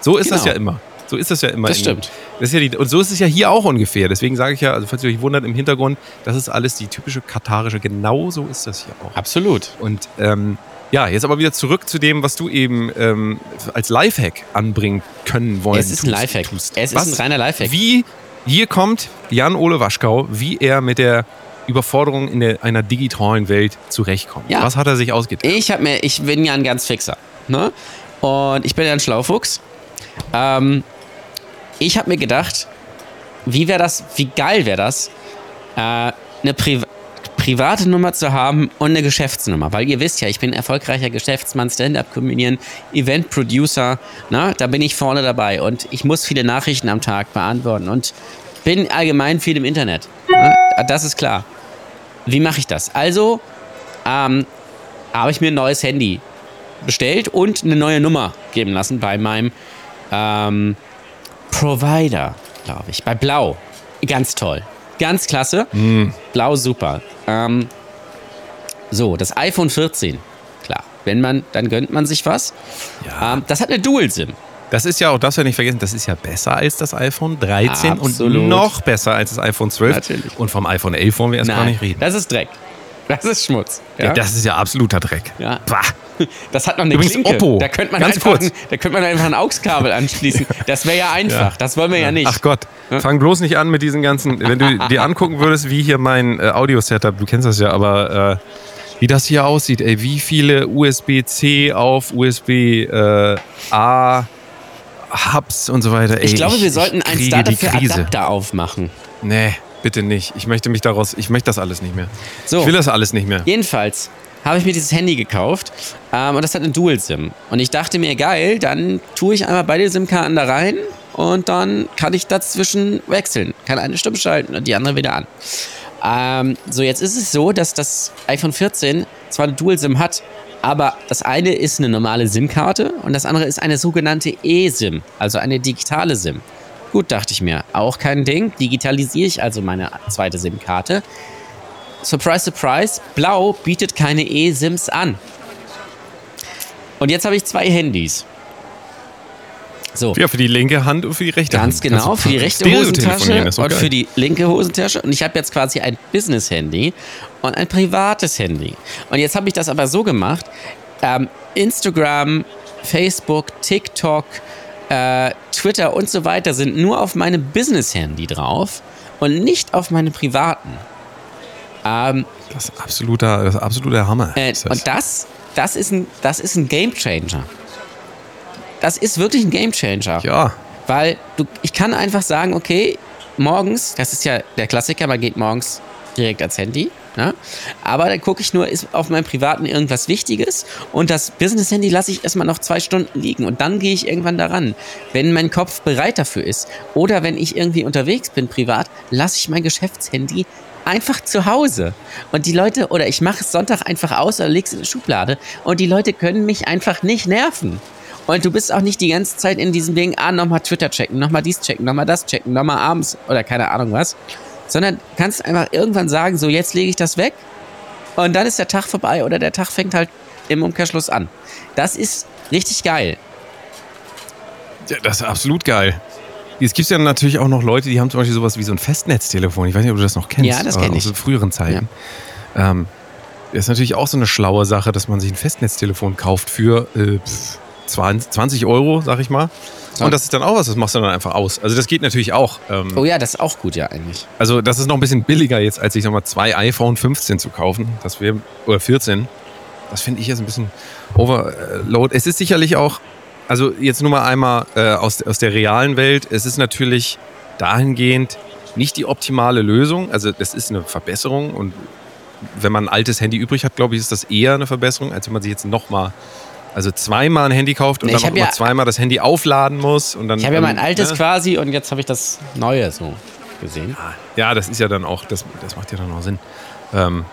So ist das Genau. ja immer. So ist das ja immer. Das stimmt. Das ist ja die, und so ist es ja hier auch ungefähr. Deswegen sage ich ja, also falls ihr euch wundert im Hintergrund, das ist alles die typische katarische. Genau so ist das hier auch. Absolut. Und ähm, ja, jetzt aber wieder zurück zu dem, was du eben ähm, als Lifehack anbringen können wollen. Es ist ein tust- Lifehack. tust. Es ist Was? ein reiner Lifehack. Wie hier kommt Jan-Ole Waschkau, wie er mit der Überforderung in der, einer digitalen Welt zurechtkommt. Ja. Was hat er sich ausgedacht? Ich habe mir, ich bin ja ein ganz fixer, ne? Und ich bin ja ein Schlaufuchs. Ähm, ich habe mir gedacht, wie wäre das, wie geil wäre das, äh, eine Pri private Nummer zu haben und eine Geschäftsnummer. Weil ihr wisst ja, ich bin erfolgreicher Geschäftsmann, Stand-Up-Comedian, Event-Producer. Na, da bin ich vorne dabei und ich muss viele Nachrichten am Tag beantworten und bin allgemein viel im Internet. Ne? Das ist klar. Wie mache ich das? Also, ähm, habe ich mir ein neues Handy bestellt und eine neue Nummer geben lassen bei meinem ähm, Provider, glaube ich, bei Blau. Ganz toll. Ganz klasse. Blau super. Ähm, so, das iPhone 14. Klar, wenn man, dann gönnt man sich was. Ja. Ähm, das hat eine Dual-SIM. Das ist ja auch, das wir nicht vergessen, das ist ja besser als das iPhone 13 Absolut. und noch besser als das iPhone 12. Natürlich. Und vom iPhone 11 wollen wir erst gar nicht reden. das ist Dreck. Das ist Schmutz. ja. das ist ja absoluter Dreck. Ja. Bah. Das hat noch eine Übrigens Klinke. Oppo. Da könnte man, Ganz einfach, kurz. ein, da könnte man einfach ein AUX-Kabel anschließen. Das wäre ja einfach. Ja. Das wollen wir ja, nicht. Ach Gott, fang bloß nicht an mit diesen ganzen. Wenn du dir angucken würdest, wie hier mein äh, Audio-Setup, du kennst das ja, aber äh, wie das hier aussieht, ey, wie viele USB-C auf USB-A Hubs und so weiter. Ey, ich glaube, wir sollten ein Startup die für. Adapter aufmachen. Nee, bitte nicht. Ich möchte mich daraus, ich möchte das alles nicht mehr. So. Ich will das alles nicht mehr. Jedenfalls habe ich mir dieses Handy gekauft ähm, und das hat eine Dual-SIM. Und ich dachte mir, geil, dann tue ich einmal beide SIM-Karten da rein und dann kann ich dazwischen wechseln. Kann eine Stimme schalten und die andere wieder an. Ähm, so, jetzt ist es so, dass das iPhone 14 zwar eine Dual-SIM hat, aber das eine ist eine normale SIM-Karte und das andere ist eine sogenannte eSIM, also eine digitale SIM. Gut, dachte ich mir, auch kein Ding. Digitalisiere ich also meine zweite SIM-Karte. Surprise, surprise, Blau bietet keine eSIMs an. Und jetzt habe ich zwei Handys. So. Ja, für die linke Hand und für die rechte Ganz Hand. genau, Kannst du für die rechte Hosentasche und für die linke Hosentasche. Und ich habe jetzt quasi ein Business-Handy und ein privates Handy. Und jetzt habe ich das aber so gemacht: ähm, Instagram, Facebook, TikTok, äh, Twitter und so weiter sind nur auf meinem Business-Handy drauf und nicht auf meinem privaten. Ähm, Das ist absoluter, das ist absoluter Hammer. äh, das. und das, das ist ein, das ist ein Gamechanger. Das ist wirklich ein Gamechanger. ja, Weil du, ich kann einfach sagen, okay, morgens, das ist ja der Klassiker, man geht morgens direkt ans Handy. Ne? Aber dann gucke ich nur, ist auf meinem privaten irgendwas Wichtiges und das Business-Handy lasse ich erstmal noch zwei Stunden liegen und dann gehe ich irgendwann daran. Wenn mein Kopf bereit dafür ist oder wenn ich irgendwie unterwegs bin privat, lasse ich mein Geschäftshandy einfach zu Hause. Und die Leute, oder ich mache es Sonntag einfach aus oder lege es in die Schublade und die Leute können mich einfach nicht nerven. Und du bist auch nicht die ganze Zeit in diesem Ding, ah, nochmal Twitter checken, nochmal dies checken, nochmal das checken, nochmal abends oder keine Ahnung was. Sondern kannst einfach irgendwann sagen, so jetzt lege ich das weg und dann ist der Tag vorbei oder der Tag fängt halt im Umkehrschluss an. Das ist richtig geil. Ja, das ist absolut geil. Es gibt ja natürlich auch noch Leute, die haben zum Beispiel sowas wie so ein Festnetztelefon. Ich weiß nicht, ob du das noch kennst. Ja, das aber kenn Aus ich. früheren Zeiten. Ähm, das ist natürlich auch so eine schlaue Sache, dass man sich ein Festnetztelefon kauft für äh, pf, 20 20 Euro, sag ich mal. Und das ist dann auch was, das machst du dann einfach aus. Also das geht natürlich auch. Ähm, Oh ja, das ist auch gut ja eigentlich. Also das ist noch ein bisschen billiger jetzt, als sich nochmal zwei iPhone 15 zu kaufen. Das wäre, oder 14. Das finde ich jetzt ein bisschen overload. Es ist sicherlich auch, also jetzt nur mal einmal äh, aus, aus der realen Welt, es ist natürlich dahingehend nicht die optimale Lösung. Also das ist eine Verbesserung und wenn man ein altes Handy übrig hat, glaube ich, ist das eher eine Verbesserung, als wenn man sich jetzt nochmal, also zweimal ein Handy kauft und Nee, dann auch ja- zweimal das Handy aufladen muss. Und dann, Ich habe ja mein altes ne? quasi und jetzt habe ich das neue so gesehen. Ja, das ist ja dann auch, das, das macht ja dann auch Sinn. Ähm,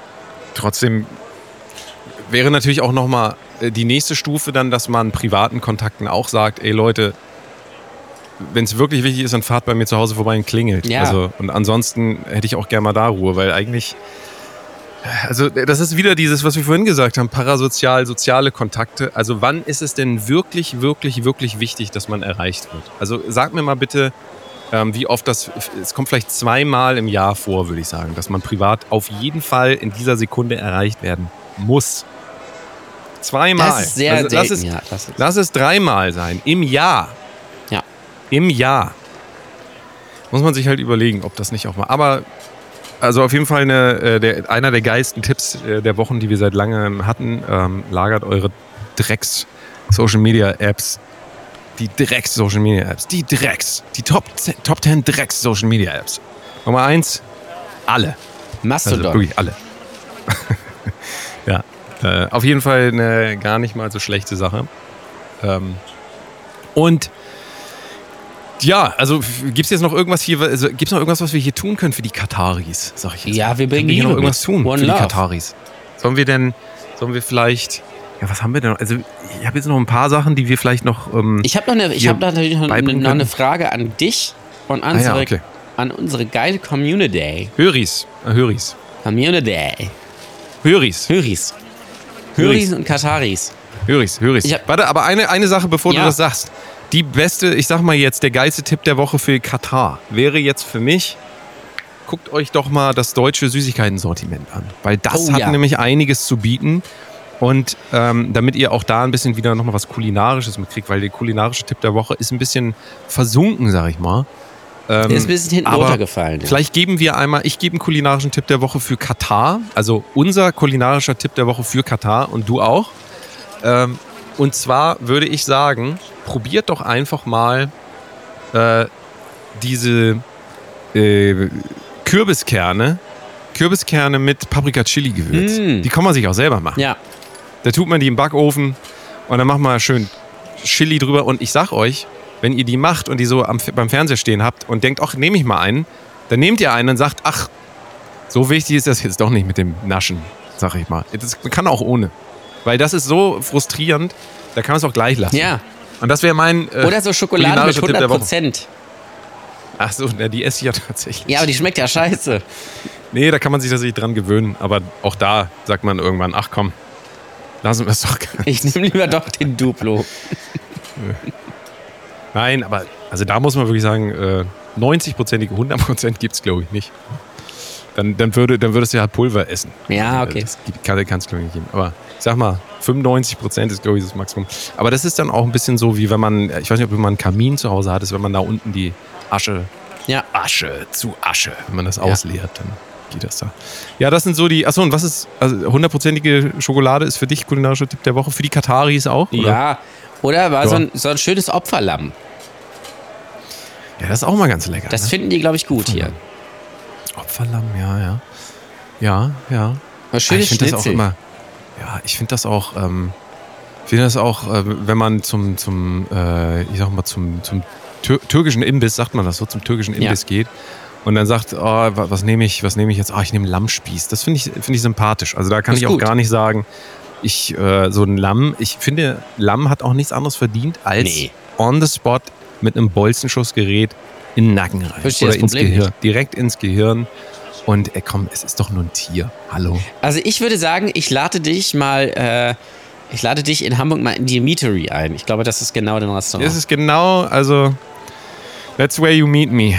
trotzdem wäre natürlich auch nochmal die nächste Stufe dann, dass man privaten Kontakten auch sagt, ey Leute, wenn es wirklich wichtig ist, dann fahrt bei mir zu Hause vorbei und klingelt. Ja. Also, und ansonsten hätte ich auch gerne mal da Ruhe, weil eigentlich, also das ist wieder dieses, was wir vorhin gesagt haben, parasozial, soziale Kontakte. Also wann ist es denn wirklich, wirklich, wirklich wichtig, dass man erreicht wird? Also sag mir mal bitte, ähm, wie oft das, es kommt vielleicht zweimal im Jahr vor, würde ich sagen, dass man privat auf jeden Fall in dieser Sekunde erreicht werden muss. Zweimal. Das ist sehr also, lass, selten, es, ja. Das ist, lass es dreimal sein. Im Jahr. Ja. Im Jahr. Muss man sich halt überlegen, ob das nicht auch mal. Aber also auf jeden Fall eine, äh, der, einer der geilsten Tipps äh, der Wochen, die wir seit langem hatten. Ähm, lagert eure Drecks Social Media Apps. Die Drecks Social Media Apps. Die Drecks. Die Top, 10 Top 10 Drecks Social Media Apps. Nummer eins, alle. Also Mastodon. wirklich alle. ja. Äh, auf jeden Fall eine gar nicht mal so schlechte Sache. Ähm, und ja, also gibt es jetzt noch irgendwas hier, also gibt es noch irgendwas, was wir hier tun können für die Kataris, sag ich jetzt. Ja, wir bringen Können hier noch irgendwas mit. tun One für love. die Kataris. Sollen wir denn, sollen wir vielleicht, ja, was haben wir denn noch? Also ich habe jetzt noch ein paar Sachen, die wir vielleicht noch, ähm, Ich habe noch, eine, ich hier hab noch natürlich noch noch eine. Frage an dich und an Ah ja, unsere, okay. an unsere geile Community. Höris, äh, Höris, Community. Höris, Höris. Höris. Und Kataris. Höris, Höris. Hab- Warte, aber eine, eine Sache, bevor Ja. du das sagst. Die beste, ich sag mal jetzt, der geilste Tipp der Woche für Katar wäre jetzt für mich, guckt euch doch mal das deutsche Süßigkeiten-Sortiment an. Weil das Oh, hat ja. nämlich einiges zu bieten. Und ähm, damit ihr auch da ein bisschen wieder nochmal was Kulinarisches mitkriegt, weil der kulinarische Tipp der Woche ist ein bisschen versunken, sag ich mal. Ähm, ist ein bisschen hinten runtergefallen. ja. Vielleicht geben wir einmal, ich gebe einen kulinarischen Tipp der Woche für Katar. Also unser kulinarischer Tipp der Woche für Katar und du auch. Ähm, und zwar würde ich sagen, probiert doch einfach mal äh, diese äh, Kürbiskerne. Kürbiskerne mit Paprika-Chili-Gewürz. Mm. Die kann man sich auch selber machen. Ja. Da tut man die im Backofen und dann macht man schön Chili drüber. Und ich sag euch, wenn ihr die macht und die so am, beim Fernseher stehen habt und denkt, ach, nehme ich mal einen, dann nehmt ihr einen und sagt, ach, so wichtig ist das jetzt doch nicht mit dem Naschen, sag ich mal. Das kann auch ohne. Weil das ist so frustrierend, da kann man es auch gleich lassen. Ja. Und das wäre mein. Äh, Oder so Schokolade mit kulinarischer Tipp der 100 Woche. Prozent. Ach so, na, die esse ich ja tatsächlich. Ja, aber die schmeckt ja scheiße. Nee, da kann man sich tatsächlich dran gewöhnen. Aber auch da sagt man irgendwann, ach komm, lassen wir es doch. Ich nehme lieber doch den Duplo. Nein, aber also da muss man wirklich sagen, äh, 90-prozentige 100% gibt es, glaube ich, nicht. Dann, dann, würde, dann würdest du ja Pulver essen. Ja, okay. Das kann es, glaube ich, nicht geben. Aber sag mal, 95% ist, glaube ich, das Maximum. Aber das ist dann auch ein bisschen so, wie wenn man, ich weiß nicht, ob man einen Kamin zu Hause hat, ist, wenn man da unten die Asche, Ja. Asche zu Asche, wenn man das ausleert, dann geht das da. Ja, das sind so die, achso, und was ist, also hundertprozentige Schokolade ist für dich kulinarischer Tipp der Woche, für die Kataris auch? Oder? Ja. Oder war Ja. So, ein, so ein schönes Opferlamm. Ja, das ist auch mal ganz lecker. Das ne? finden die, glaube ich, gut hier. Opferlamm, ja, ja. Ja, ja. Ein Ah, schönes ich finde das auch Schnitzel. immer. Ja, ich finde das auch. Ähm, finde das auch, äh, wenn man zum, zum, äh, ich sag mal zum, zum tür türkischen Imbiss, sagt man das so, zum türkischen Ja. Imbiss geht und dann sagt, oh, wa- was nehme ich, was nehme ich jetzt? Ah, ich nehme Lammspieß. Das finde ich, finde ich sympathisch. Also da kann Ist ich auch gut. gar nicht sagen, ich äh, so ein Lamm. Ich finde, Lamm hat auch nichts anderes verdient als Nee. on the spot mit einem Bolzenschussgerät in den Nacken rein Verstehe oder das ins Problem Gehirn, nicht. direkt ins Gehirn. Und ey, komm, es ist doch nur ein Tier. Hallo. Also ich würde sagen, ich lade dich mal, äh, ich lade dich in Hamburg mal in die Meatery ein. Ich glaube, das ist genau dein Restaurant. Das ist genau, also, that's where you meet me.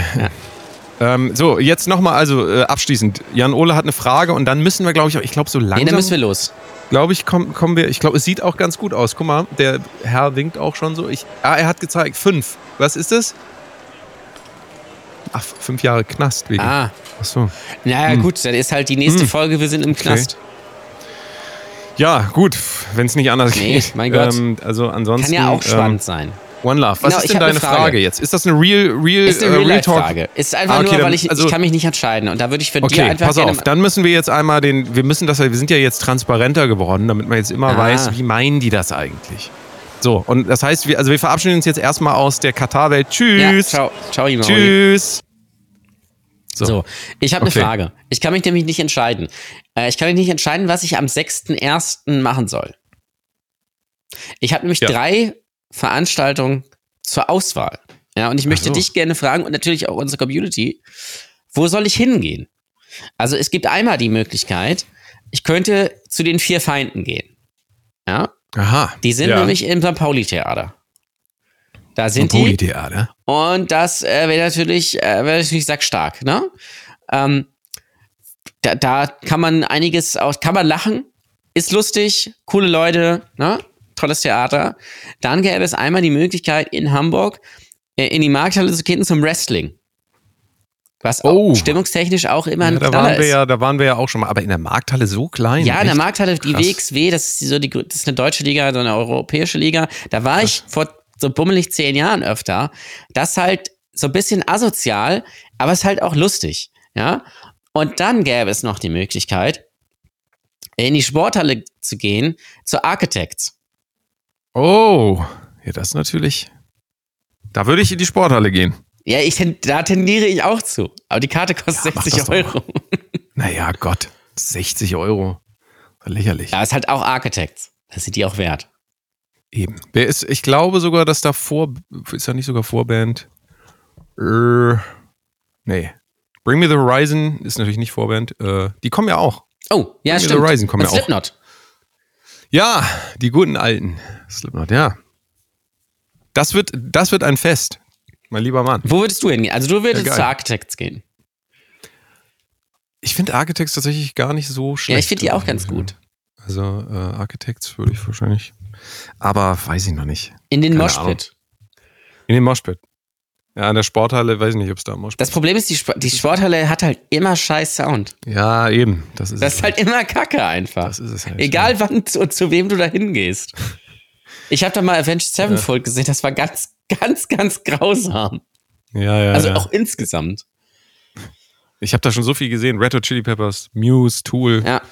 Ähm, so, jetzt nochmal, also äh, abschließend. Jan Ole hat eine Frage und dann müssen wir, glaube ich, ich glaube, so nee, langsam, dann müssen wir los. glaube ich, kommen, kommen wir, ich glaube, es sieht auch ganz gut aus. Guck mal, der Herr winkt auch schon so. Ich, ah, er hat gezeigt, fünf. Was ist das? Ach, fünf Jahre Knast wegen. Ah, Ach so. naja, gut, dann ist halt die nächste Folge, wir sind im Knast. Ja, gut, wenn es nicht anders Nee, geht. mein Gott. Ähm, also ansonsten. Kann ja auch ähm, spannend sein. One Love. Was Genau, ist denn deine Frage. Frage. jetzt? Ist das eine Real, Real, Ist eine äh, Real Talk? Real-Life-Frage. Ist einfach Ah, okay, nur, dann- weil ich, also- ich kann mich nicht entscheiden. Und da würde ich für dir Okay, einfach pass auf. Dann müssen wir jetzt einmal den, wir müssen das, wir sind ja jetzt transparenter geworden, damit man jetzt immer Ah. weiß, wie meinen die das eigentlich. So, und das heißt, wir, also wir verabschieden uns jetzt erstmal aus der Katar-Welt. ja, Tschüss. ciao, ciao, Imori. Tschüss. So. So, ich habe Okay. eine Frage. Ich kann mich nämlich nicht entscheiden. Äh, ich kann mich nicht entscheiden, was ich am 6.1. machen soll. Ich habe nämlich Ja. drei Veranstaltungen zur Auswahl. Ja, und ich möchte so. dich gerne fragen und natürlich auch unsere Community, wo soll ich hingehen? Also es gibt einmal die Möglichkeit, ich könnte zu den vier Feinden gehen. Ja, Aha. die sind ja. nämlich im St. Pauli-Theater. Da sind die. Poli-Theater. Und das äh, wäre natürlich, äh, wäre natürlich sackstark, ne? Ähm, da, da kann man einiges auch, kann man lachen, ist lustig, coole Leute, ne? Tolles Theater. Dann gäbe es einmal die Möglichkeit in Hamburg äh, in die Markthalle zu gehen zum Wrestling. Was Oh. stimmungstechnisch auch immer ein Ja, da, Knaller waren wir ist. ja, da waren wir ja auch schon mal. Aber in der Markthalle so klein. Ja, in der? Markthalle, die Krass. WXW, das ist, so die, das ist eine deutsche Liga, so eine europäische Liga. Da war ich vor so bummelig zehn Jahren öfter. Das ist halt so ein bisschen asozial, aber es ist halt auch lustig. Ja. Und dann gäbe es noch die Möglichkeit, in die Sporthalle zu gehen, zu Architects. Oh, ja, das ist natürlich. Da würde ich in die Sporthalle gehen. Ja, ich, da tendiere ich auch zu. Aber die Karte kostet Ja, mach 60 das doch Euro. Naja, Gott. 60 Euro. Lächerlich. Ja, ist halt auch Architects. Das sind die auch wert. Eben. Wer ist, ich glaube sogar, dass da vor, ist da nicht sogar Vorband? Äh, nee. Bring Me the Horizon ist natürlich nicht Vorband. Äh, die kommen ja auch. Oh, ja, Bring Me the stimmt. Horizon kommen Und ja auch. Slipknot. Ja, die guten alten. Slipknot, ja. Das wird, das wird ein Fest, mein lieber Mann. Wo würdest du hingehen? Also du würdest Ja, zu Architects gehen. Ich finde Architects tatsächlich gar nicht so schlecht. Ja, ich finde die auch ganz gut. Also äh, Architects würde ich wahrscheinlich. Aber weiß ich noch nicht. In den Keine Moshpit. In den Moshpit. Ja, in der Sporthalle weiß ich nicht, ob es da Moshpit Das Problem ist, die, Sp die Sporthalle hat halt immer scheiß Sound. Ja, eben. Das ist Das ist halt immer Kacke einfach. Das ist es halt. Egal wann zu, zu wem du da hingehst. Ich habe da mal Avenged Sevenfold gesehen, das war ganz, ganz, ganz grausam. Ja, ja. Also ja. auch insgesamt. Ich habe da schon so viel gesehen. Red Hot Chili Peppers, Muse, Tool. Ja.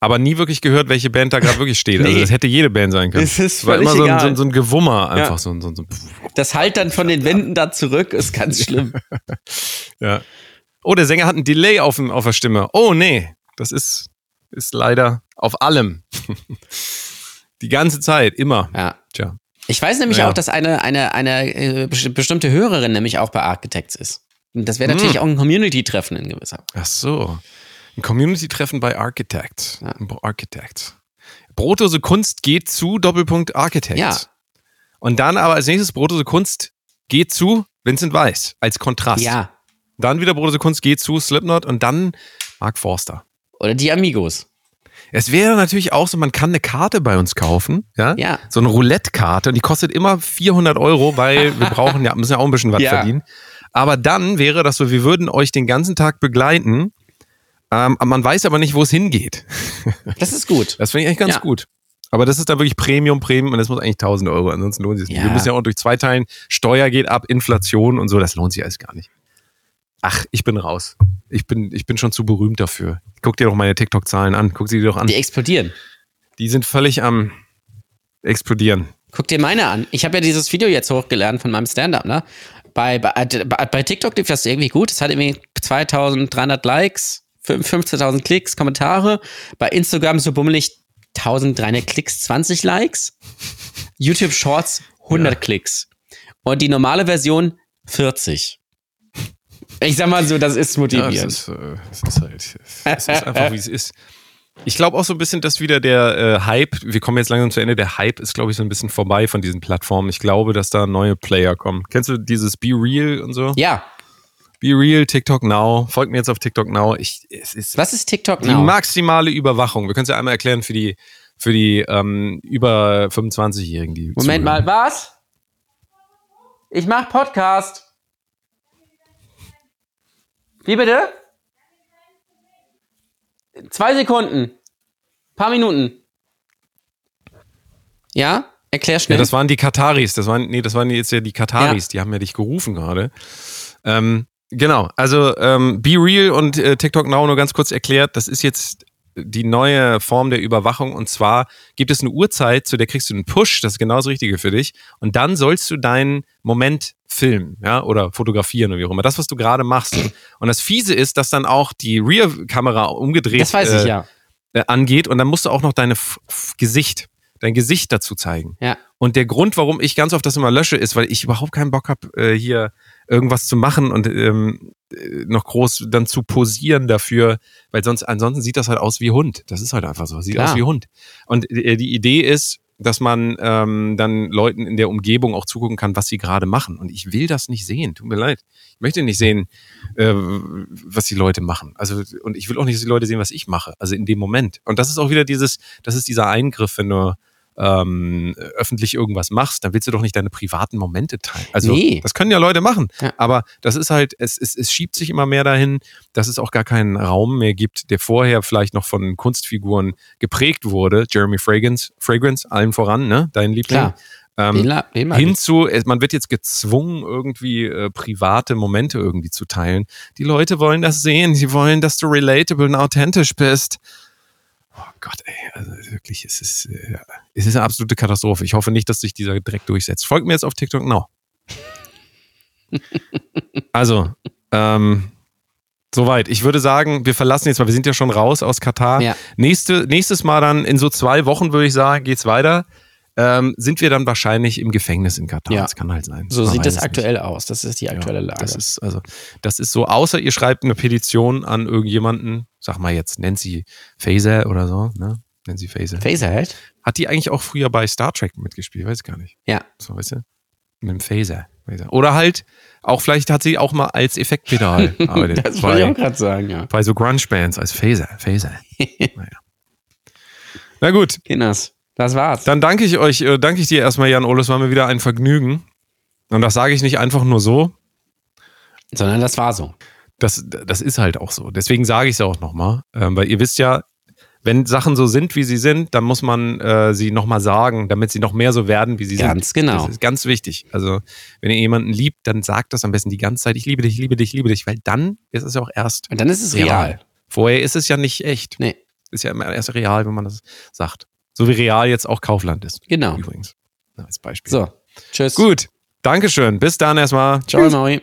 Aber nie wirklich gehört, welche Band da gerade wirklich steht. Also Nee. das hätte jede Band sein können. Es ist War immer so ein, so, ein, so ein Gewummer einfach. Ja. So, ein- so, ein- ein- Das halt dann von den Wänden da zurück ist ganz schlimm. ja. Oh, der Sänger hat einen Delay auf, auf der Stimme. Oh, nee. Das ist, ist leider auf allem. Die ganze Zeit, immer. Ja. Tja. Ich weiß nämlich Ja. auch, dass eine, eine, eine äh, besti- bestimmte Hörerin nämlich auch bei Architects ist. Und das wäre Hm. natürlich auch ein Community-Treffen in gewisser Weise. Ach so. Ein Community-Treffen bei Architect. Ja. Architect. Brotdose Kunst geht zu Doppelpunkt Architect. Ja. Und dann aber als nächstes Brotdose Kunst geht zu Vincent Weiss als Kontrast. Ja. Dann wieder Brotose Kunst geht zu Slipknot und dann Mark Forster. Oder die Amigos. Es wäre natürlich auch so, man kann eine Karte bei uns kaufen, ja? Ja. So eine Roulette-Karte und die kostet immer 400 Euro, weil wir brauchen ja, müssen ja auch ein bisschen was Ja. verdienen. Aber dann wäre das so, wir würden euch den ganzen Tag begleiten, ähm, aber man weiß aber nicht, wo es hingeht. Das ist gut. Das finde ich eigentlich ganz Ja. gut. Aber das ist dann wirklich Premium, Premium und das muss eigentlich 1000 Euro, ansonsten lohnt sich nicht. Ja. Wir müssen ja auch durch zwei teilen, Steuer geht ab, Inflation und so, das lohnt sich alles gar nicht. Ach, ich bin raus. Ich bin, ich bin schon zu berühmt dafür. Guck dir doch meine TikTok-Zahlen an. Guck sie dir doch an. Die explodieren. Die sind völlig am explodieren. Guck dir meine an. Ich habe ja dieses Video jetzt hochgeladen von meinem Stand-up, ne? Bei, bei, bei bei TikTok lief das irgendwie gut. Es hat irgendwie 2300 Likes, 15.000 Klicks, Kommentare. Bei Instagram so bummelig 1300 Klicks, 20 Likes. YouTube Shorts 100 Klicks. Und die normale Version 40. Ich sag mal so, das ist Ja, motivierend. es ist, äh, es ist halt, es ist einfach wie es ist. Ich glaube auch so ein bisschen, dass wieder der äh, Hype, wir kommen jetzt langsam zu Ende, der Hype ist, glaube ich, so ein bisschen vorbei von diesen Plattformen. Ich glaube, dass da neue Player kommen. Kennst du dieses Be Real und so? ja. Be Real, TikTok Now. Folgt mir jetzt auf TikTok Now. Ich, es ist Was ist TikTok die Now? maximale Überwachung. Wir können es ja einmal erklären für die, für die ähm, über 25-Jährigen. die Moment zuhören. mal, was? Ich mach Podcast. Wie bitte? Zwei Sekunden. Paar Minuten. Ja? Erklär Ja, schnell. das waren die Kataris. Das waren, nee, das waren jetzt ja die Kataris. Die haben ja dich gerufen gerade. Ähm, genau. Also ähm, Be Real und äh, TikTok Now nur ganz kurz erklärt. Das ist jetzt die neue Form der Überwachung. Und zwar gibt es eine Uhrzeit, zu der kriegst du einen Push. Das ist genau das Richtige für dich. Und dann sollst du deinen Moment filmen, ja, oder fotografieren oder wie auch immer. Das, was du gerade machst. Und das Fiese ist, dass dann auch die Rear-Kamera umgedreht das weiß ich äh, ja. äh, angeht und dann musst du auch noch F Gesicht, dein Gesicht dazu zeigen. Ja. Und der Grund, warum ich ganz oft das immer lösche, ist, weil ich überhaupt keinen Bock habe, äh, hier irgendwas zu machen und ähm, äh, noch groß dann zu posieren dafür, weil sonst ansonsten sieht das halt aus wie Hund. Das ist halt einfach so, sieht Klar. aus wie Hund. Und äh, die Idee ist, dass man ähm, dann Leuten in der Umgebung auch zugucken kann, was sie gerade machen. Und ich will das nicht sehen. Tut mir leid. Ich möchte nicht sehen, äh, was die Leute machen. Also und ich will auch nicht, dass die Leute sehen, was ich mache. Also in dem Moment. Und das ist auch wieder dieses, das ist dieser Eingriff, wenn du ähm, öffentlich irgendwas machst, dann willst du doch nicht deine privaten Momente teilen. Also Nee. das können ja Leute machen, Ja. aber das ist halt, es, es, es schiebt sich immer mehr dahin, dass es auch gar keinen Raum mehr gibt, der vorher vielleicht noch von Kunstfiguren geprägt wurde. Jeremy Fragrance, Fragrance allen voran, ne? Dein Liebling. Klar. Ähm, Den, den hinzu, man wird jetzt gezwungen, irgendwie äh, private Momente irgendwie zu teilen. Die Leute wollen das sehen, sie wollen, dass du relatable und authentisch bist. Oh Gott, ey, also wirklich, es ist, äh, es ist eine absolute Katastrophe. Ich hoffe nicht, dass sich dieser direkt durchsetzt. Folgt mir jetzt auf TikTok now. also, ähm, soweit. Ich würde sagen, wir verlassen jetzt, weil wir sind ja schon raus aus Katar. Ja. Nächste, nächstes Mal dann in so zwei Wochen, würde ich sagen, geht's weiter. Ähm, sind wir dann wahrscheinlich im Gefängnis in Katar. Ja. Das kann halt sein. So sieht das es nicht. aktuell aus. Das ist die aktuelle Ja, Lage. Das ist, also, das ist so, außer ihr schreibt eine Petition an irgendjemanden, sag mal jetzt Nancy Faser oder so, ne? Nancy Faser. Phaserhead? Hat die eigentlich auch früher bei Star Trek mitgespielt? Weiß gar nicht. Ja. So, weißt du? Mit dem Phaser. Phaser. Oder halt, auch vielleicht hat sie auch mal als Effektpedal gearbeitet. Das wollte ich auch gerade sagen, ja. bei so Grunge-Bands als Phaser. Phaser. naja. Na gut, Kinders, das war's. dann danke ich euch, äh, danke ich dir erstmal, Jan Ole. Es war mir wieder ein Vergnügen. Und das sage ich nicht einfach nur so. Sondern das war so. Das, das ist halt auch so. Deswegen sage ich es auch nochmal. Ähm, weil ihr wisst ja, wenn Sachen so sind, wie sie sind, dann muss man äh, sie nochmal sagen, damit sie noch mehr so werden, wie sie sind. Ganz genau. Das ist ganz wichtig. Also, wenn ihr jemanden liebt, dann sagt das am besten die ganze Zeit, ich liebe dich, ich liebe dich, ich liebe dich, weil dann ist es ja auch erst Und dann ist es real. Vorher ist es ja nicht echt. Nee, Ist ja immer erst real, wenn man das sagt. So wie real jetzt auch Kaufland ist. genau. Übrigens. Als Beispiel. So, tschüss. Gut. Dankeschön. Bis dann erstmal. Ciao, Maui.